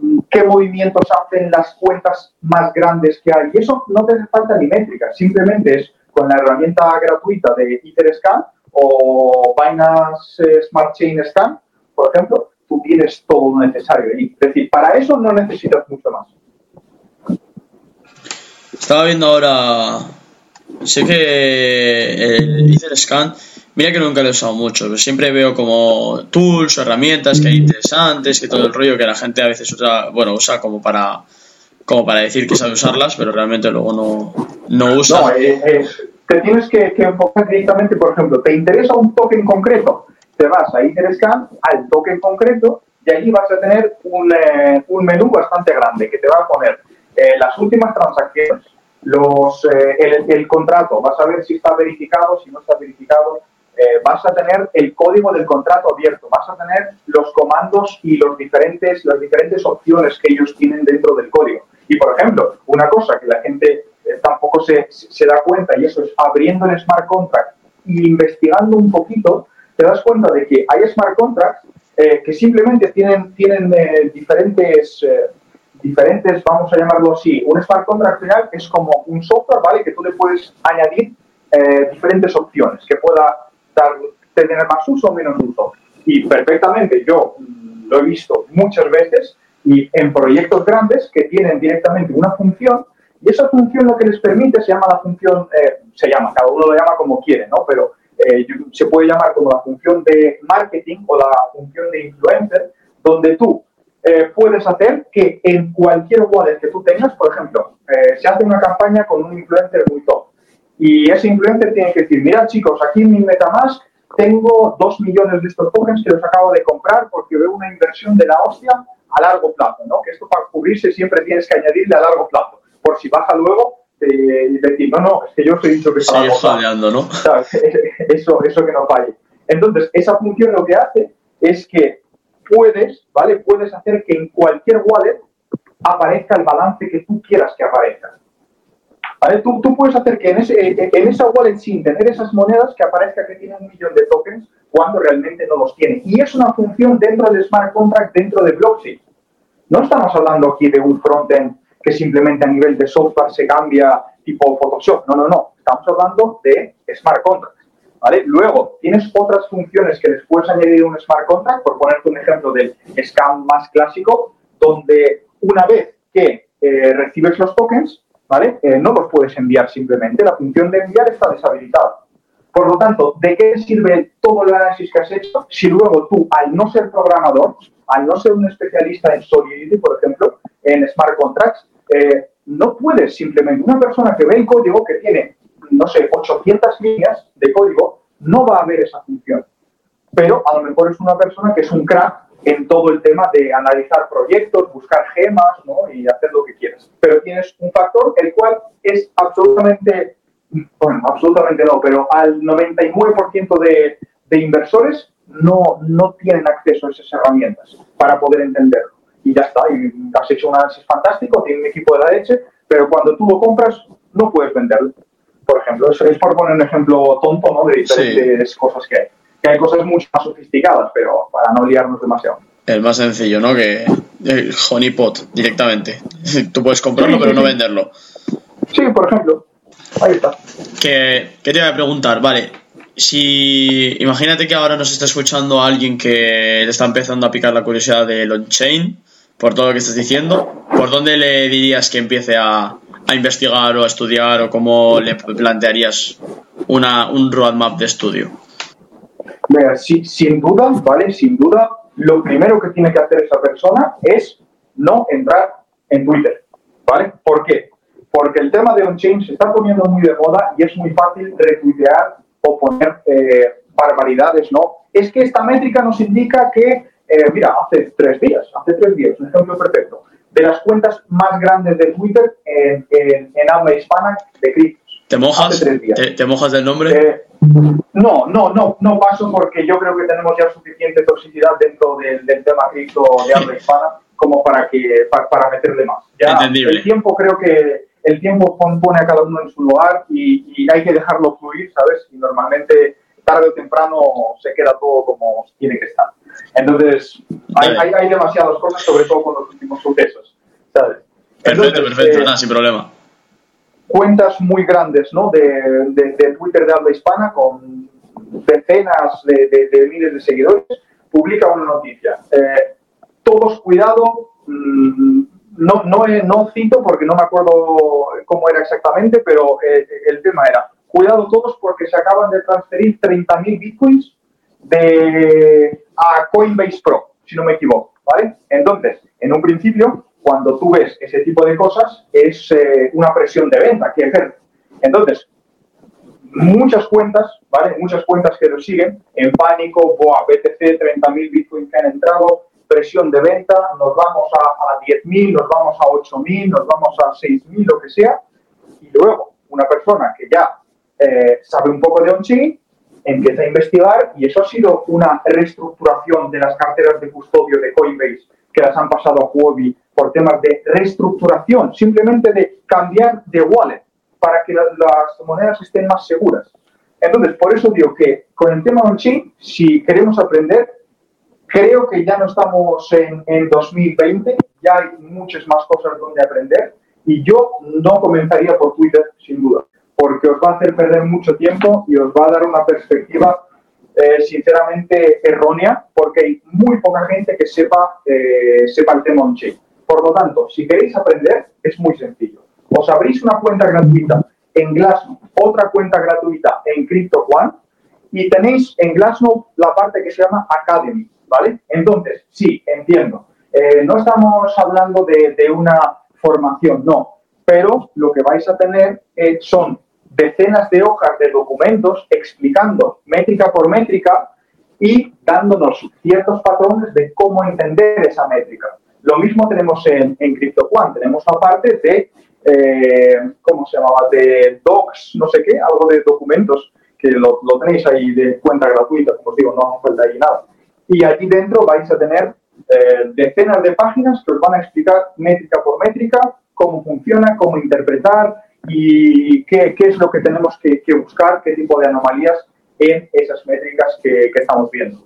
mm, qué movimientos hacen las cuentas más grandes que hay. Y eso no te hace falta ni métricas, simplemente es con la herramienta gratuita de Etherscan o Binance eh, Smart Chain Scan, por ejemplo, tú tienes todo lo necesario Es decir, para eso no necesitas mucho más. Estaba viendo ahora, sé que el Etherscan, mira que nunca lo he usado mucho, pero siempre veo como tools o herramientas que hay interesantes, que todo el rollo que la gente a veces usa, bueno, usa como para como para decir que sabe usarlas, pero realmente luego no, no usa. No, eh, eh, te tienes que, enfocar directamente, por ejemplo, ¿te interesa un token concreto? Te vas a Etherscan, al token concreto, y allí vas a tener un, eh, un menú bastante grande que te va a poner eh, las últimas transacciones, los, eh, el, el, contrato, vas a ver si está verificado, si no está verificado, vas a tener el código del contrato abierto, vas a tener los comandos y los diferentes, las diferentes opciones que ellos tienen dentro del código. Y, por ejemplo, una cosa que la gente eh, tampoco se, se, da cuenta, y eso es abriendo el smart contract e investigando un poquito, te das cuenta de que hay smart contracts eh, que simplemente tienen, tienen eh, diferentes, diferentes, vamos a llamarlo así, un smart contract final es como un software, ¿vale? Que tú le puedes añadir diferentes opciones, que pueda dar, tener más uso o menos uso. Y perfectamente, yo mm, lo he visto muchas veces y en proyectos grandes que tienen directamente una función y esa función lo que les permite se llama la función, eh, se llama, cada uno lo llama como quiere, ¿no? Pero eh, se puede llamar como la función de marketing o la función de influencer, donde tú eh, puedes hacer que en cualquier wallet que tú tengas, por ejemplo, eh, se hace una campaña con un influencer muy top y ese influencer tiene que decir, mira chicos, aquí en mi MetaMask tengo dos millones de estos tokens que los acabo de comprar porque veo una inversión de la hostia a largo plazo, ¿no? Que esto para cubrirse siempre tienes que añadirle a largo plazo, por si baja luego y decir, no, no, es que yo os he dicho que está fallando, ¿no? Eso, eso que no falle. Entonces, esa función lo que hace es que puedes, ¿vale? Puedes hacer que en cualquier wallet aparezca el balance que tú quieras que aparezca. ¿Vale? Tú, tú puedes hacer que en, ese, en esa wallet, sin tener esas monedas, que aparezca que tiene un millón de tokens cuando realmente no los tiene. Y es una función dentro del smart contract, dentro de blockchain. No estamos hablando aquí de un frontend que simplemente a nivel de software se cambia tipo Photoshop. No, no, no. Estamos hablando de smart contracts. ¿Vale? Luego, tienes otras funciones que les puedes añadir un smart contract, por ponerte un ejemplo del scam más clásico, donde una vez que eh, recibes los tokens, ¿vale? Eh, no los puedes enviar simplemente, la función de enviar está deshabilitada. Por lo tanto, ¿de qué sirve todo el análisis que has hecho si luego tú, al no ser programador, al no ser un especialista en Solidity, por ejemplo, en Smart Contracts, eh, no puedes simplemente, una persona que ve el código que tiene, no sé, 800 líneas de código, no va a ver esa función. Pero a lo mejor es una persona que es un crack en todo el tema de analizar proyectos, buscar gemas ¿no? y hacer lo que quieras. Pero tienes un factor el cual es absolutamente, bueno, absolutamente no, pero al 99% de, de inversores no, no tienen acceso a esas herramientas para poder entenderlo y ya está. Y has hecho un análisis fantástico, tiene un equipo de la leche, pero cuando tú lo compras no puedes venderlo. Por ejemplo, es, es por poner un ejemplo tonto ¿no? de diferentes cosas que hay. Que hay cosas mucho más sofisticadas, pero para no liarnos demasiado. El más sencillo, ¿no? Que el honeypot directamente. Tú puedes comprarlo, pero no venderlo. Sí, por ejemplo. Ahí está. Que, ¿Qué te iba a preguntar? Vale, si imagínate que ahora nos está escuchando alguien que le está empezando a picar la curiosidad del on-chain por todo lo que estás diciendo, ¿por dónde le dirías que empiece a, investigar o a estudiar o cómo le plantearías una, un roadmap de estudio? Mira, sin duda, ¿vale? Sin duda, lo primero que tiene que hacer esa persona es no entrar en Twitter, ¿vale? ¿Por qué? Porque el tema de on-chain se está poniendo muy de moda y es muy fácil retuitear o poner eh, barbaridades, ¿no? Es que esta métrica nos indica que eh, mira, hace tres días, hace tres días, un ejemplo perfecto, de las cuentas más grandes de Twitter en, en, habla hispana de criptos. ¿Te mojas? ¿Te, mojas del nombre? Eh, no, no, no, no paso porque yo creo que tenemos ya suficiente toxicidad dentro del, tema cripto de habla hispana como para que para, meterle más. Ya el tiempo creo que el tiempo pone a cada uno en su lugar y, y hay que dejarlo fluir, ¿sabes? Y normalmente tarde o temprano se queda todo como tiene que estar. Entonces, hay, hay, demasiadas cosas, sobre todo con los últimos sucesos, ¿sabes? Perfecto, perfecto, eh, nada, sin problema. Cuentas muy grandes, ¿no? De, de, Twitter de habla hispana con decenas de, de, miles de seguidores, publica una noticia. Eh, todos cuidado, mm, no, no, no, cito porque no me acuerdo cómo era exactamente, pero eh, el tema era, cuidado todos porque se acaban de transferir 30.000 bitcoins de, a Coinbase Pro, si no me equivoco, ¿vale? Entonces, en un principio, cuando tú ves ese tipo de cosas, es eh, una presión de venta que ejerce. Entonces, muchas cuentas, ¿vale? Muchas cuentas que lo siguen en pánico, boa, BTC, 30.000 bitcoins que han entrado, presión de venta, nos vamos a, a 10.000, nos vamos a 8.000, nos vamos a 6.000, lo que sea, y luego una persona que ya eh, sabe un poco de on-chain empieza a investigar y eso ha sido una reestructuración de las carteras de custodio de Coinbase que las han pasado a Huobi por temas de reestructuración, simplemente de cambiar de wallet para que las monedas estén más seguras. Entonces, por eso digo que con el tema on-chain, si queremos aprender, creo que ya no estamos en, en 2020, ya hay muchas más cosas donde aprender y yo no comenzaría por Twitter, sin duda porque os va a hacer perder mucho tiempo y os va a dar una perspectiva eh, sinceramente errónea, porque hay muy poca gente que sepa, eh, sepa el tema on-chain. Por lo tanto, si queréis aprender, es muy sencillo. Os abrís una cuenta gratuita en Glassnode, otra cuenta gratuita en CryptoOne, Y tenéis en Glassnode la parte que se llama Academy, ¿vale? Entonces, sí, entiendo. Eh, no estamos hablando de, una formación, no, pero lo que vais a tener eh, son decenas de hojas de documentos explicando métrica por métrica y dándonos ciertos patrones de cómo entender esa métrica. Lo mismo tenemos en, en CryptoQuant, tenemos una parte de, eh, ¿cómo se llamaba? De docs, no sé qué, algo de documentos, que lo, tenéis ahí de cuenta gratuita, como os digo, no hace falta ahí nada. Y allí dentro vais a tener eh, decenas de páginas que os van a explicar métrica por métrica cómo funciona, cómo interpretar y qué, qué es lo que tenemos que, que, buscar, qué tipo de anomalías en esas métricas que, que estamos viendo.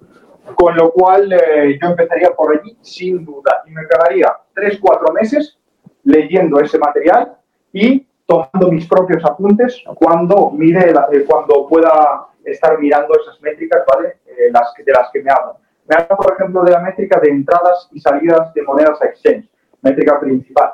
Con lo cual eh, yo empezaría por allí sin duda y me quedaría 3-4 meses leyendo ese material y tomando mis propios apuntes cuando mire, eh, cuando pueda estar mirando esas métricas, ¿vale? Eh, las, de las que me hablan. Me habla, por ejemplo, de la métrica de entradas y salidas de monedas a exchange, métrica principal.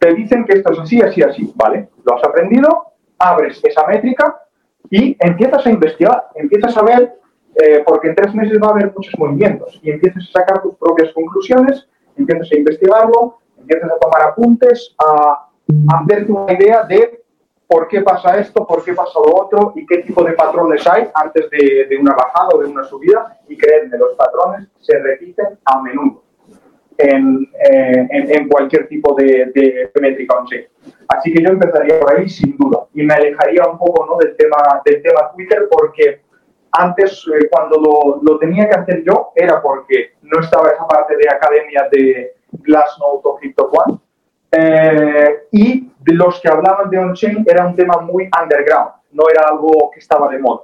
Te dicen que esto es así, así, así, ¿vale? Lo has aprendido, abres esa métrica y empiezas a investigar, empiezas a ver, eh, porque en tres meses va a haber muchos movimientos y empiezas a sacar tus propias conclusiones, empiezas a investigarlo, empiezas a tomar apuntes, a, hacerte una idea de por qué pasa esto, por qué pasa lo otro y qué tipo de patrones hay antes de, de una bajada o de una subida. Y creedme, los patrones se repiten a menudo en, eh, en, cualquier tipo de, de métrica on Así que yo empezaría por ahí sin duda y me alejaría un poco ¿no? del, tema, del tema Twitter porque antes eh, cuando lo, lo, tenía que hacer yo era porque no estaba esa parte de academia de Glassnode o CryptoQuant eh, y de los que hablaban de on-chain era un tema muy underground, no era algo que estaba de moda.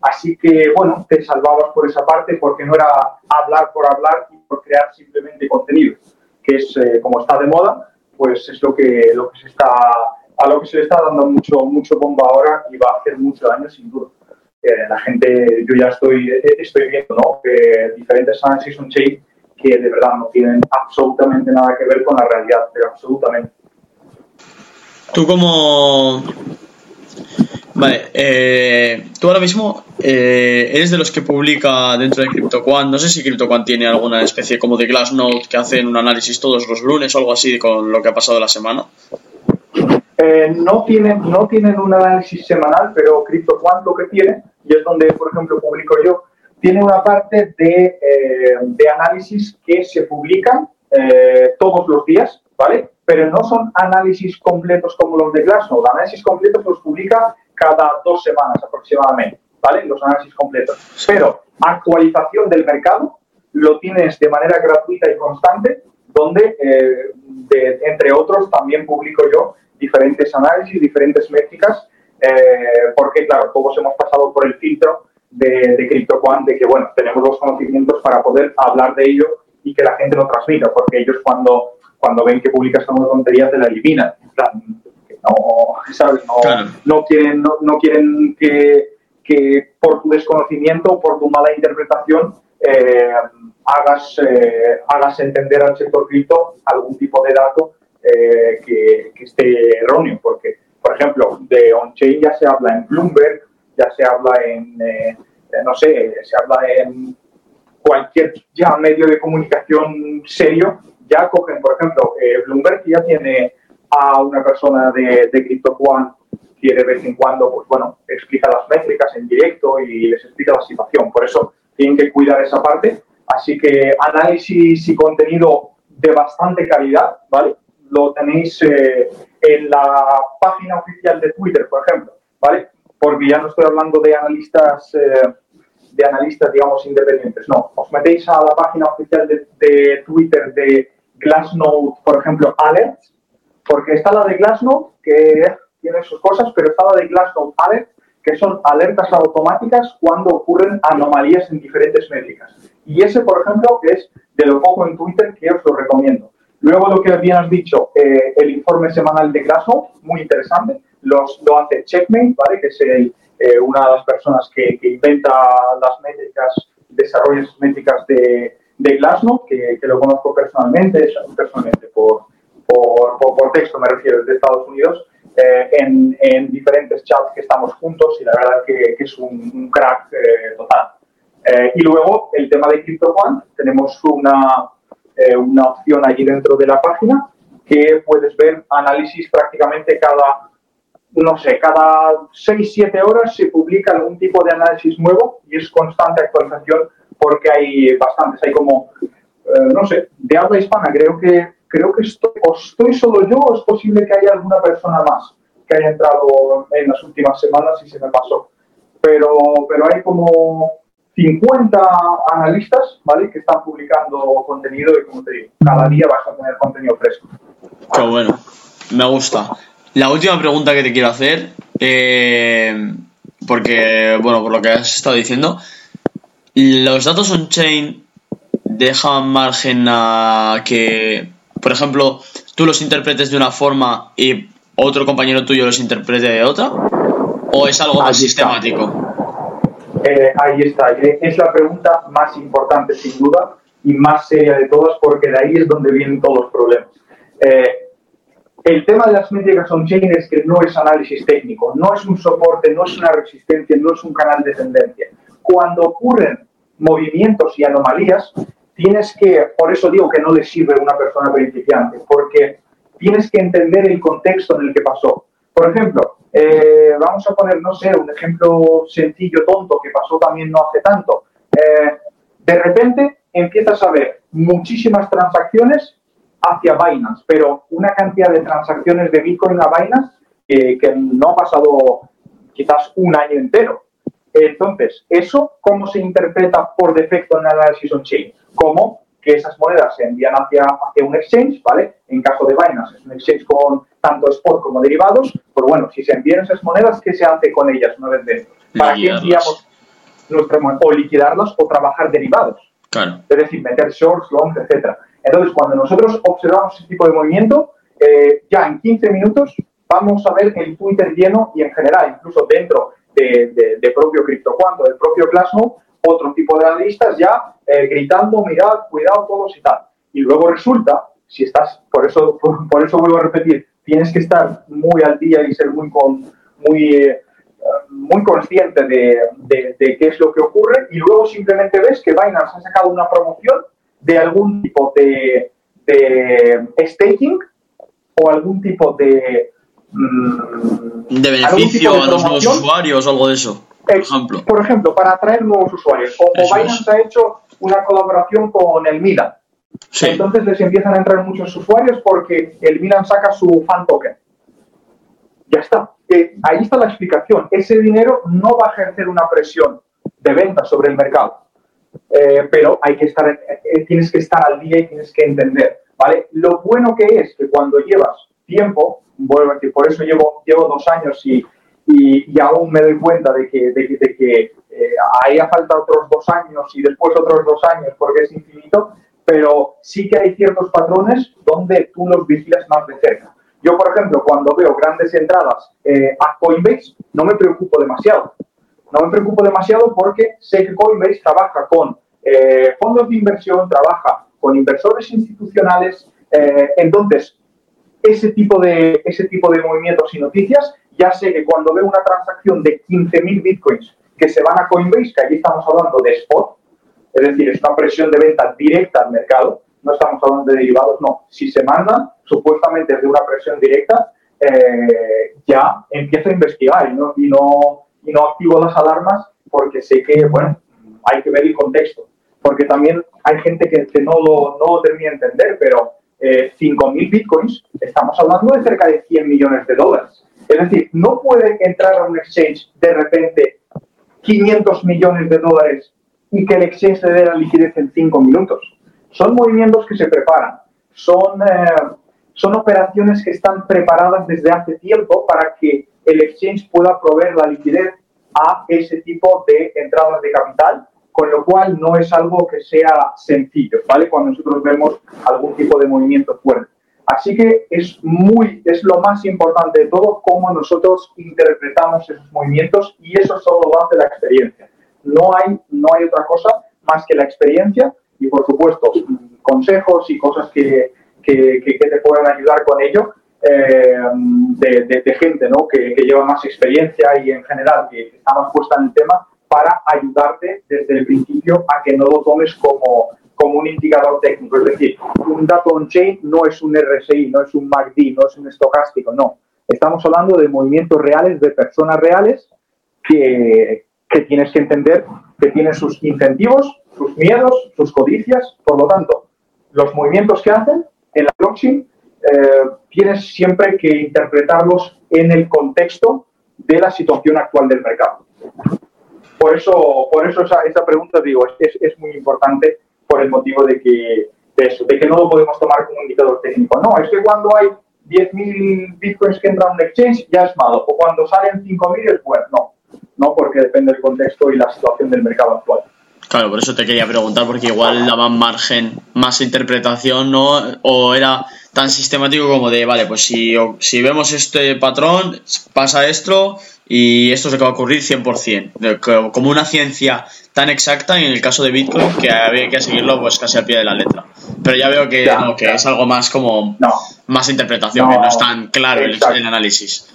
Así que, bueno, te salvabas por esa parte porque no era hablar por hablar por crear simplemente contenido, que es eh, como está de moda, pues es lo que, lo que se está, a lo que se le está dando mucho, mucho bomba ahora y va a hacer mucho daño sin duda. Eh, la gente, yo ya estoy, estoy viendo ¿no? que diferentes análisis on-chain que de verdad no tienen absolutamente nada que ver con la realidad, pero absolutamente. Tú como... Vale, eh, tú ahora mismo eh, eres de los que publica dentro de CryptoQuant. No sé si CryptoQuant tiene alguna especie como de Glassnode que hacen un análisis todos los lunes o algo así con lo que ha pasado la semana. Eh, no, tienen, no tienen un análisis semanal, pero CryptoQuant lo que tiene, y es donde, por ejemplo, publico yo, tiene una parte de, eh, de análisis que se publican eh, todos los días, ¿vale? Pero no son análisis completos como los de Glassnode. Análisis completos los publica cada dos semanas aproximadamente, ¿vale? Los análisis completos. Pero actualización del mercado lo tienes de manera gratuita y constante, donde, eh, entre otros, también publico yo diferentes análisis, diferentes métricas, porque, claro, todos hemos pasado por el filtro de, de CryptoQuant, de que, bueno, tenemos los conocimientos para poder hablar de ello y que la gente lo transmita, porque ellos cuando, cuando ven que publicas una tontería te la eliminan. No, ¿sabes? No, quieren, no, quieren que, que, por tu desconocimiento o por tu mala interpretación eh, hagas, eh, hagas entender al sector cripto algún tipo de dato eh, que, que, esté erróneo, porque, por ejemplo, de on-chain ya se habla en Bloomberg, ya se habla en, no sé, se habla en cualquier ya medio de comunicación serio, ya cogen, por ejemplo, Bloomberg ya tiene a una persona de, de CryptoQuant que de vez en cuando, pues bueno, explica las métricas en directo y les explica la situación. Por eso tienen que cuidar esa parte. Así que análisis y contenido de bastante calidad, ¿vale? Lo tenéis eh, en la página oficial de Twitter, por ejemplo, ¿vale? porque ya no estoy hablando de analistas, eh, de analistas, digamos, independientes. No, os metéis a la página oficial de, Twitter de Glassnode, por ejemplo, Alerts, porque está la de Glassnode, que tiene sus cosas, pero está la de Glassnode Alerts, que son alertas automáticas cuando ocurren anomalías en diferentes métricas. Y ese, por ejemplo, es de lo poco en Twitter que os lo recomiendo. Luego, lo que bien has dicho, eh, el informe semanal de Glassnode, muy interesante los, lo hace Checkmate, ¿vale? que es eh, una de las personas que, inventa las métricas, desarrolla esas métricas de, de Glassnode, que, que, lo conozco personalmente, personalmente por, por, por, texto me refiero, de Estados Unidos, eh, en, en, diferentes chats que estamos juntos y la verdad que, que es un, crack eh, total. Eh, y luego el tema de CryptoQuant, tenemos una, una opción allí dentro de la página que puedes ver análisis prácticamente cada, no sé, cada 6-7 horas se publica algún tipo de análisis nuevo y es constante actualización porque hay bastantes, hay como, no sé, de habla hispana, creo que creo que estoy, o estoy solo yo o es posible que haya alguna persona más que haya entrado en las últimas semanas y se me pasó. Pero, pero hay como 50 analistas, ¿vale? Que están publicando contenido y como te digo, cada día vas a tener contenido fresco. Qué bueno, me gusta. La última pregunta que te quiero hacer, eh, porque, bueno, por lo que has estado diciendo, los datos on-chain dejan margen a que por ejemplo, tú los interpretes de una forma y otro compañero tuyo los interprete de otra? ¿O es algo más sistemático? Eh, ahí está, es la pregunta más importante sin duda y más seria de todas porque de ahí es donde vienen todos los problemas. Eh, el tema de las métricas on-chain es que no es análisis técnico, no es un soporte, no es una resistencia, no es un canal de tendencia. Cuando ocurren movimientos y anomalías, tienes que, por eso digo que no le sirve a una persona principiante, porque tienes que entender el contexto en el que pasó. Por ejemplo, eh, vamos a poner, no sé, un ejemplo sencillo, tonto, que pasó también no hace tanto. Eh, de repente empiezas a ver muchísimas transacciones hacia Binance, pero una cantidad de transacciones de Bitcoin a Binance que no ha pasado quizás un año entero. Entonces, ¿eso cómo se interpreta por defecto en el análisis on-chain? Como que esas monedas se envían hacia, hacia, un exchange, ¿vale? En caso de Binance, es un exchange con tanto spot como derivados, pues bueno, si se envían esas monedas, ¿qué se hace con ellas una vez dentro? ¿Para qué enviamos nuestra moneda? O liquidarlas o trabajar derivados. Claro. Es decir, meter shorts, longs, etcétera. Entonces, cuando nosotros observamos ese tipo de movimiento, eh, ya en 15 minutos vamos a ver el Twitter lleno y en general, incluso dentro de, de, propio CryptoQuanto, del propio Glassnode, otro tipo de analistas ya eh, gritando, mirad, cuidado todos y tal. Y luego resulta, si estás, por eso, por, eso vuelvo a repetir, tienes que estar muy al día y ser muy, con, muy, eh, muy consciente de, de, qué es lo que ocurre y luego simplemente ves que Binance ha sacado una promoción de algún tipo de, de staking o algún tipo de, de beneficio a los nuevos usuarios o algo de eso, por ejemplo. Por ejemplo, para atraer nuevos usuarios. O, Binance ha hecho una colaboración con el Milan. Entonces les empiezan a entrar muchos usuarios porque el Milan saca su fan token. Ya está. Eh, ahí está la explicación. Ese dinero no va a ejercer una presión de venta sobre el mercado. Eh, pero hay que estar, eh, tienes que estar al día y tienes que entender. ¿vale? Lo bueno que es que cuando llevas tiempo, vuelvo a decir, por eso llevo, llevo dos años y, y, aún me doy cuenta de que, de, que eh, ahí ha falta otros dos años y después otros dos años porque es infinito, pero sí que hay ciertos patrones donde tú los vigilas más de cerca. Yo, por ejemplo, cuando veo grandes entradas eh, a Coinbase, no me preocupo demasiado. No me preocupo demasiado porque sé que Coinbase trabaja con eh, fondos de inversión, trabaja con inversores institucionales. entonces, ese tipo, de, ese tipo de movimientos y noticias, ya sé que cuando veo una transacción de 15.000 bitcoins que se van a Coinbase, que allí estamos hablando de spot, es decir, es una presión de venta directa al mercado, no estamos hablando de derivados, no. Si se mandan, supuestamente desde una presión directa, eh, ya empiezo a investigar y no, y, no, y no activo las alarmas porque sé que, bueno, hay que ver el contexto. Porque también hay gente que, que no, lo, no lo termina de entender, pero eh, 5.000 bitcoins, estamos hablando de cerca de 100 millones de dólares. Es decir, no puede entrar a un exchange de repente 500 millones de dólares y que el exchange le dé la liquidez en 5 minutos. Son movimientos que se preparan, son, eh, son operaciones que están preparadas desde hace tiempo para que el exchange pueda proveer la liquidez a ese tipo de entradas de capital con lo cual no es algo que sea sencillo, ¿vale? Cuando nosotros vemos algún tipo de movimiento fuerte. Así que es muy, es lo más importante de todo cómo nosotros interpretamos esos movimientos y eso solo lo hace la experiencia. No hay, no hay otra cosa más que la experiencia y por supuesto consejos y cosas que, que, que te puedan ayudar con ello. eh, de, gente ¿no? que, lleva más experiencia y en general que está más puesta en el tema para ayudarte desde el principio a que no lo tomes como, como un indicador técnico. Es decir, un dato on-chain no es un RSI, no es un MACD, no es un estocástico, no. Estamos hablando de movimientos reales, de personas reales que, que tienes que entender que tienen sus incentivos, sus miedos, sus codicias. Por lo tanto, los movimientos que hacen en la blockchain eh, tienes siempre que interpretarlos en el contexto de la situación actual del mercado. Por eso, por eso esa, esa pregunta, digo, es, es, muy importante por el motivo de que, de, que no lo podemos tomar como un indicador técnico. No, es que cuando hay 10.000 bitcoins que entran en un exchange ya es malo, o cuando salen 5.000 es bueno. No, no, porque depende del contexto y la situación del mercado actual. Claro, por eso te quería preguntar, porque igual daban margen más interpretación, ¿no? O era tan sistemático como de, vale, pues si, si vemos este patrón, pasa esto y esto se va a ocurrir 100%. Como una ciencia tan exacta en el caso de Bitcoin que había que seguirlo pues casi al pie de la letra. Pero ya veo que, que es algo más como más interpretación, que no es tan claro el, análisis.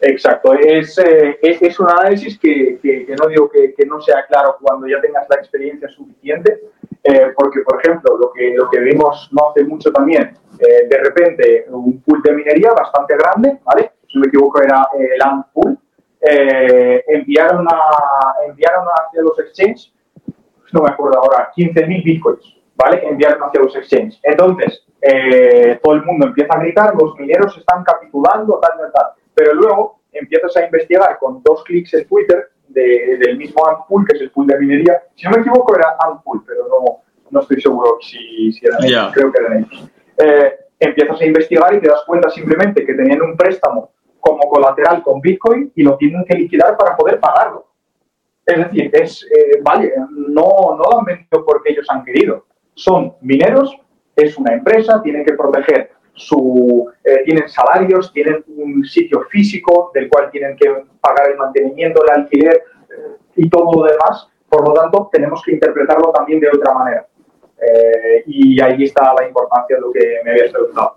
Exacto, es, eh, es, un análisis que, que, no digo que, que, no sea claro cuando ya tengas la experiencia suficiente, eh, porque por ejemplo, lo que, lo que vimos no hace mucho también, eh, de repente un pool de minería bastante grande, ¿vale? Si no me equivoco era el AMP pool, enviaron, a, enviaron hacia los exchanges, no me acuerdo ahora, 15.000 bitcoins, ¿vale? Enviaron hacia los exchanges. Entonces, todo el mundo empieza a gritar, los mineros están capitulando, tal, tal, tal pero luego empiezas a investigar con dos clics en Twitter del mismo Antpool, que es el pool de minería. Si no me equivoco, era Antpool, pero no, no estoy seguro si, si eran ellos. Creo que eran ellos. Eh, empiezas a investigar y te das cuenta simplemente que tenían un préstamo como colateral con Bitcoin y lo tienen que liquidar para poder pagarlo. Es decir, es, eh, vale, no, no lo han vendido porque ellos han querido. Son mineros, es una empresa, tienen que proteger su, eh, tienen salarios, tienen un sitio físico del cual tienen que pagar el mantenimiento, el alquiler eh, y todo lo demás. Por lo tanto, tenemos que interpretarlo también de otra manera. Eh, y ahí está la importancia de lo que me habías preguntado.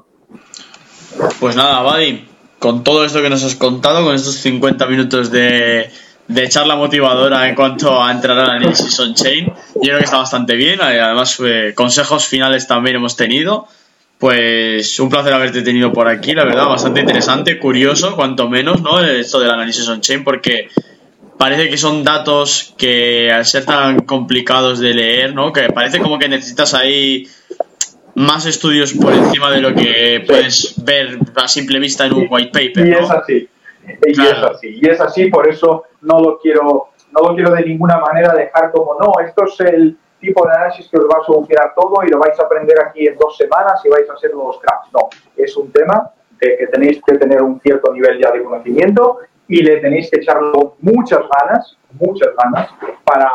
Pues nada, Badi, con todo esto que nos has contado, con estos 50 minutos de, charla motivadora en cuanto a entrar al análisis on-chain, yo creo que está bastante bien. Además, consejos finales también hemos tenido. Pues un placer haberte tenido por aquí, la verdad, bastante interesante, curioso, cuanto menos, ¿no? Esto del análisis on-chain, porque parece que son datos que al ser tan complicados de leer, ¿no? Que parece como que necesitas ahí más estudios por encima de lo que puedes ver a simple vista en un white paper. Y es así, y es así, y es así, por eso no lo quiero, no lo quiero de ninguna manera dejar como, no, esto es el tipo de análisis que os va a solucionar todo y lo vais a aprender aquí en dos semanas y vais a ser unos cracks. No, es un tema de que tenéis que tener un cierto nivel ya de conocimiento y le tenéis que echarlo muchas ganas, muchas ganas, para,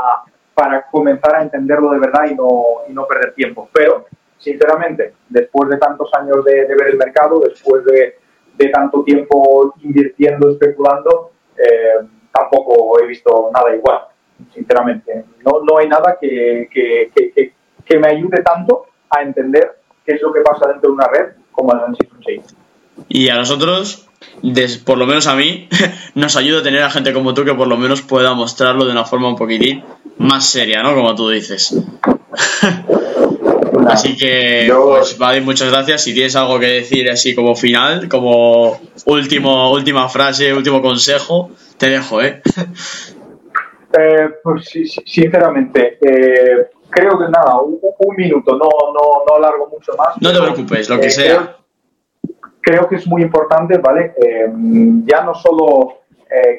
para comenzar a entenderlo de verdad y no, y no perder tiempo. Pero, sinceramente, después de tantos años de, ver el mercado, después de, de, tanto tiempo invirtiendo, especulando, eh, tampoco he visto nada igual sinceramente. No, no hay nada que, que, que, que, me ayude tanto a entender qué es lo que pasa dentro de una red como el análisis chain. Y a nosotros, por lo menos a mí, nos ayuda a tener a gente como tú que por lo menos pueda mostrarlo de una forma un poquitín más seria, ¿no? Como tú dices. Así que, pues, vale, muchas gracias. Si tienes algo que decir así como final, como último, última frase, último consejo, te dejo, ¿eh? Eh, pues sinceramente, eh, creo que nada, un, minuto, no, no, no alargo mucho más. No te preocupes, lo que eh, sea. Creo, que es muy importante, ¿vale? ya no solo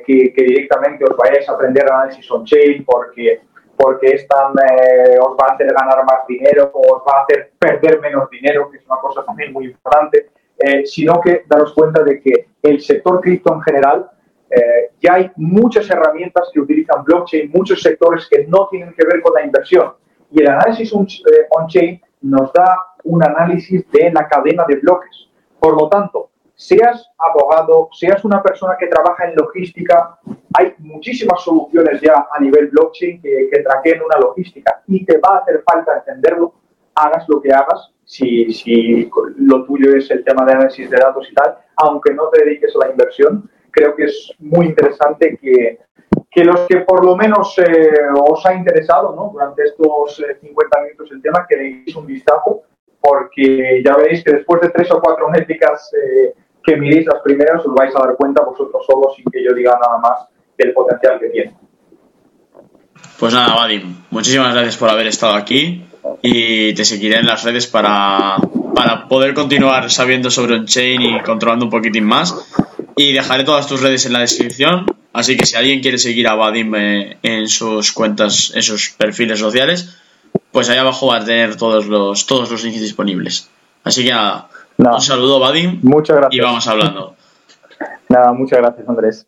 que, directamente os vayáis a aprender análisis on-chain porque, porque es os va a hacer ganar más dinero o os va a hacer perder menos dinero, que es una cosa también muy importante, sino que daros cuenta de que el sector cripto en general eh, ya hay muchas herramientas que utilizan blockchain, muchos sectores que no tienen que ver con la inversión. Y el análisis eh, on-chain nos da un análisis de la cadena de bloques. Por lo tanto, seas abogado, seas una persona que trabaja en logística, hay muchísimas soluciones ya a nivel blockchain que, que traqueen una logística y te va a hacer falta entenderlo hagas lo que hagas, si, si lo tuyo es el tema de análisis de datos y tal, aunque no te dediques a la inversión, creo que es muy interesante que, que los que por lo menos eh, os ha interesado ¿no? durante estos 50 eh, minutos el tema, que deis un vistazo, porque ya veréis que después de tres o cuatro métricas eh, que miréis las primeras, os vais a dar cuenta vosotros solos sin que yo diga nada más del potencial que tiene. Pues nada, Vadim, muchísimas gracias por haber estado aquí y te seguiré en las redes para, para poder continuar sabiendo sobre on-chain y controlando un poquitín más. Y dejaré todas tus redes en la descripción, así que si alguien quiere seguir a Vadim eh, en sus cuentas, en sus perfiles sociales, pues ahí abajo va a tener todos los, todos los links disponibles. Así que nada, un saludo Vadim. Muchas gracias. Y vamos hablando. Nada, muchas gracias Andrés.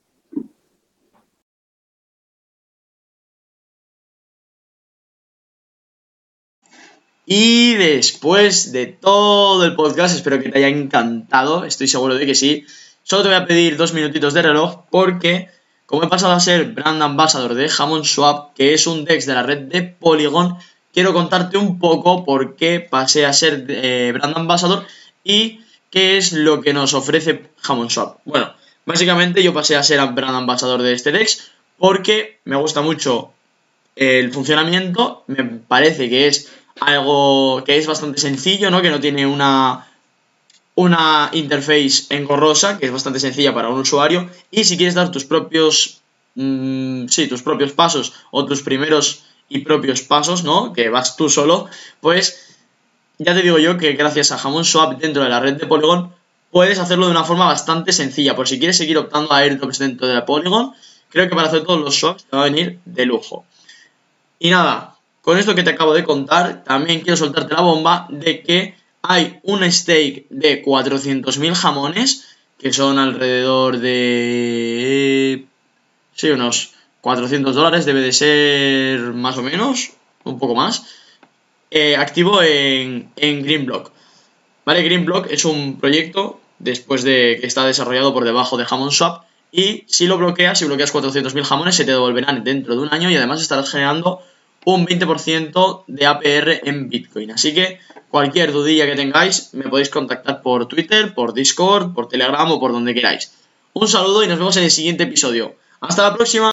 Y después de todo el podcast, espero que te haya encantado, estoy seguro de que sí. Solo te voy a pedir dos minutitos de reloj porque, como he pasado a ser brand ambassador de Hammond Swap, que es un DEX de la red de Polygon, quiero contarte un poco por qué pasé a ser eh, brand ambassador y qué es lo que nos ofrece Hammond Swap. Bueno, básicamente yo pasé a ser brand ambassador de este DEX porque me gusta mucho el funcionamiento, me parece que es algo que es bastante sencillo, ¿no? Que no tiene una, una interface engorrosa, que es bastante sencilla para un usuario. Y si quieres dar tus propios, mm, sí, tus propios pasos o tus primeros y propios pasos, ¿no? Que vas tú solo, pues ya te digo yo que gracias a Hamon Swap dentro de la red de Polygon puedes hacerlo de una forma bastante sencilla. Por si quieres seguir optando a airdrops dentro de la Polygon, creo que para hacer todos los swaps te va a venir de lujo. Y nada, con esto que te acabo de contar, también quiero soltarte la bomba de que hay un stake de 400.000 jamones, que son alrededor de... Sí, unos 400 dólares, debe de ser más o menos, un poco más, eh, activo en, en Greenblock. ¿Vale? Greenblock es un proyecto después de que está desarrollado por debajo de Hammond Swap y si lo bloqueas, si bloqueas 400.000 jamones, se te devolverán dentro de un año y además estarás generando un 20% de APR en Bitcoin. Así que cualquier dudilla que tengáis me podéis contactar por Twitter, por Discord, por Telegram o por donde queráis. Un saludo y nos vemos en el siguiente episodio. Hasta la próxima.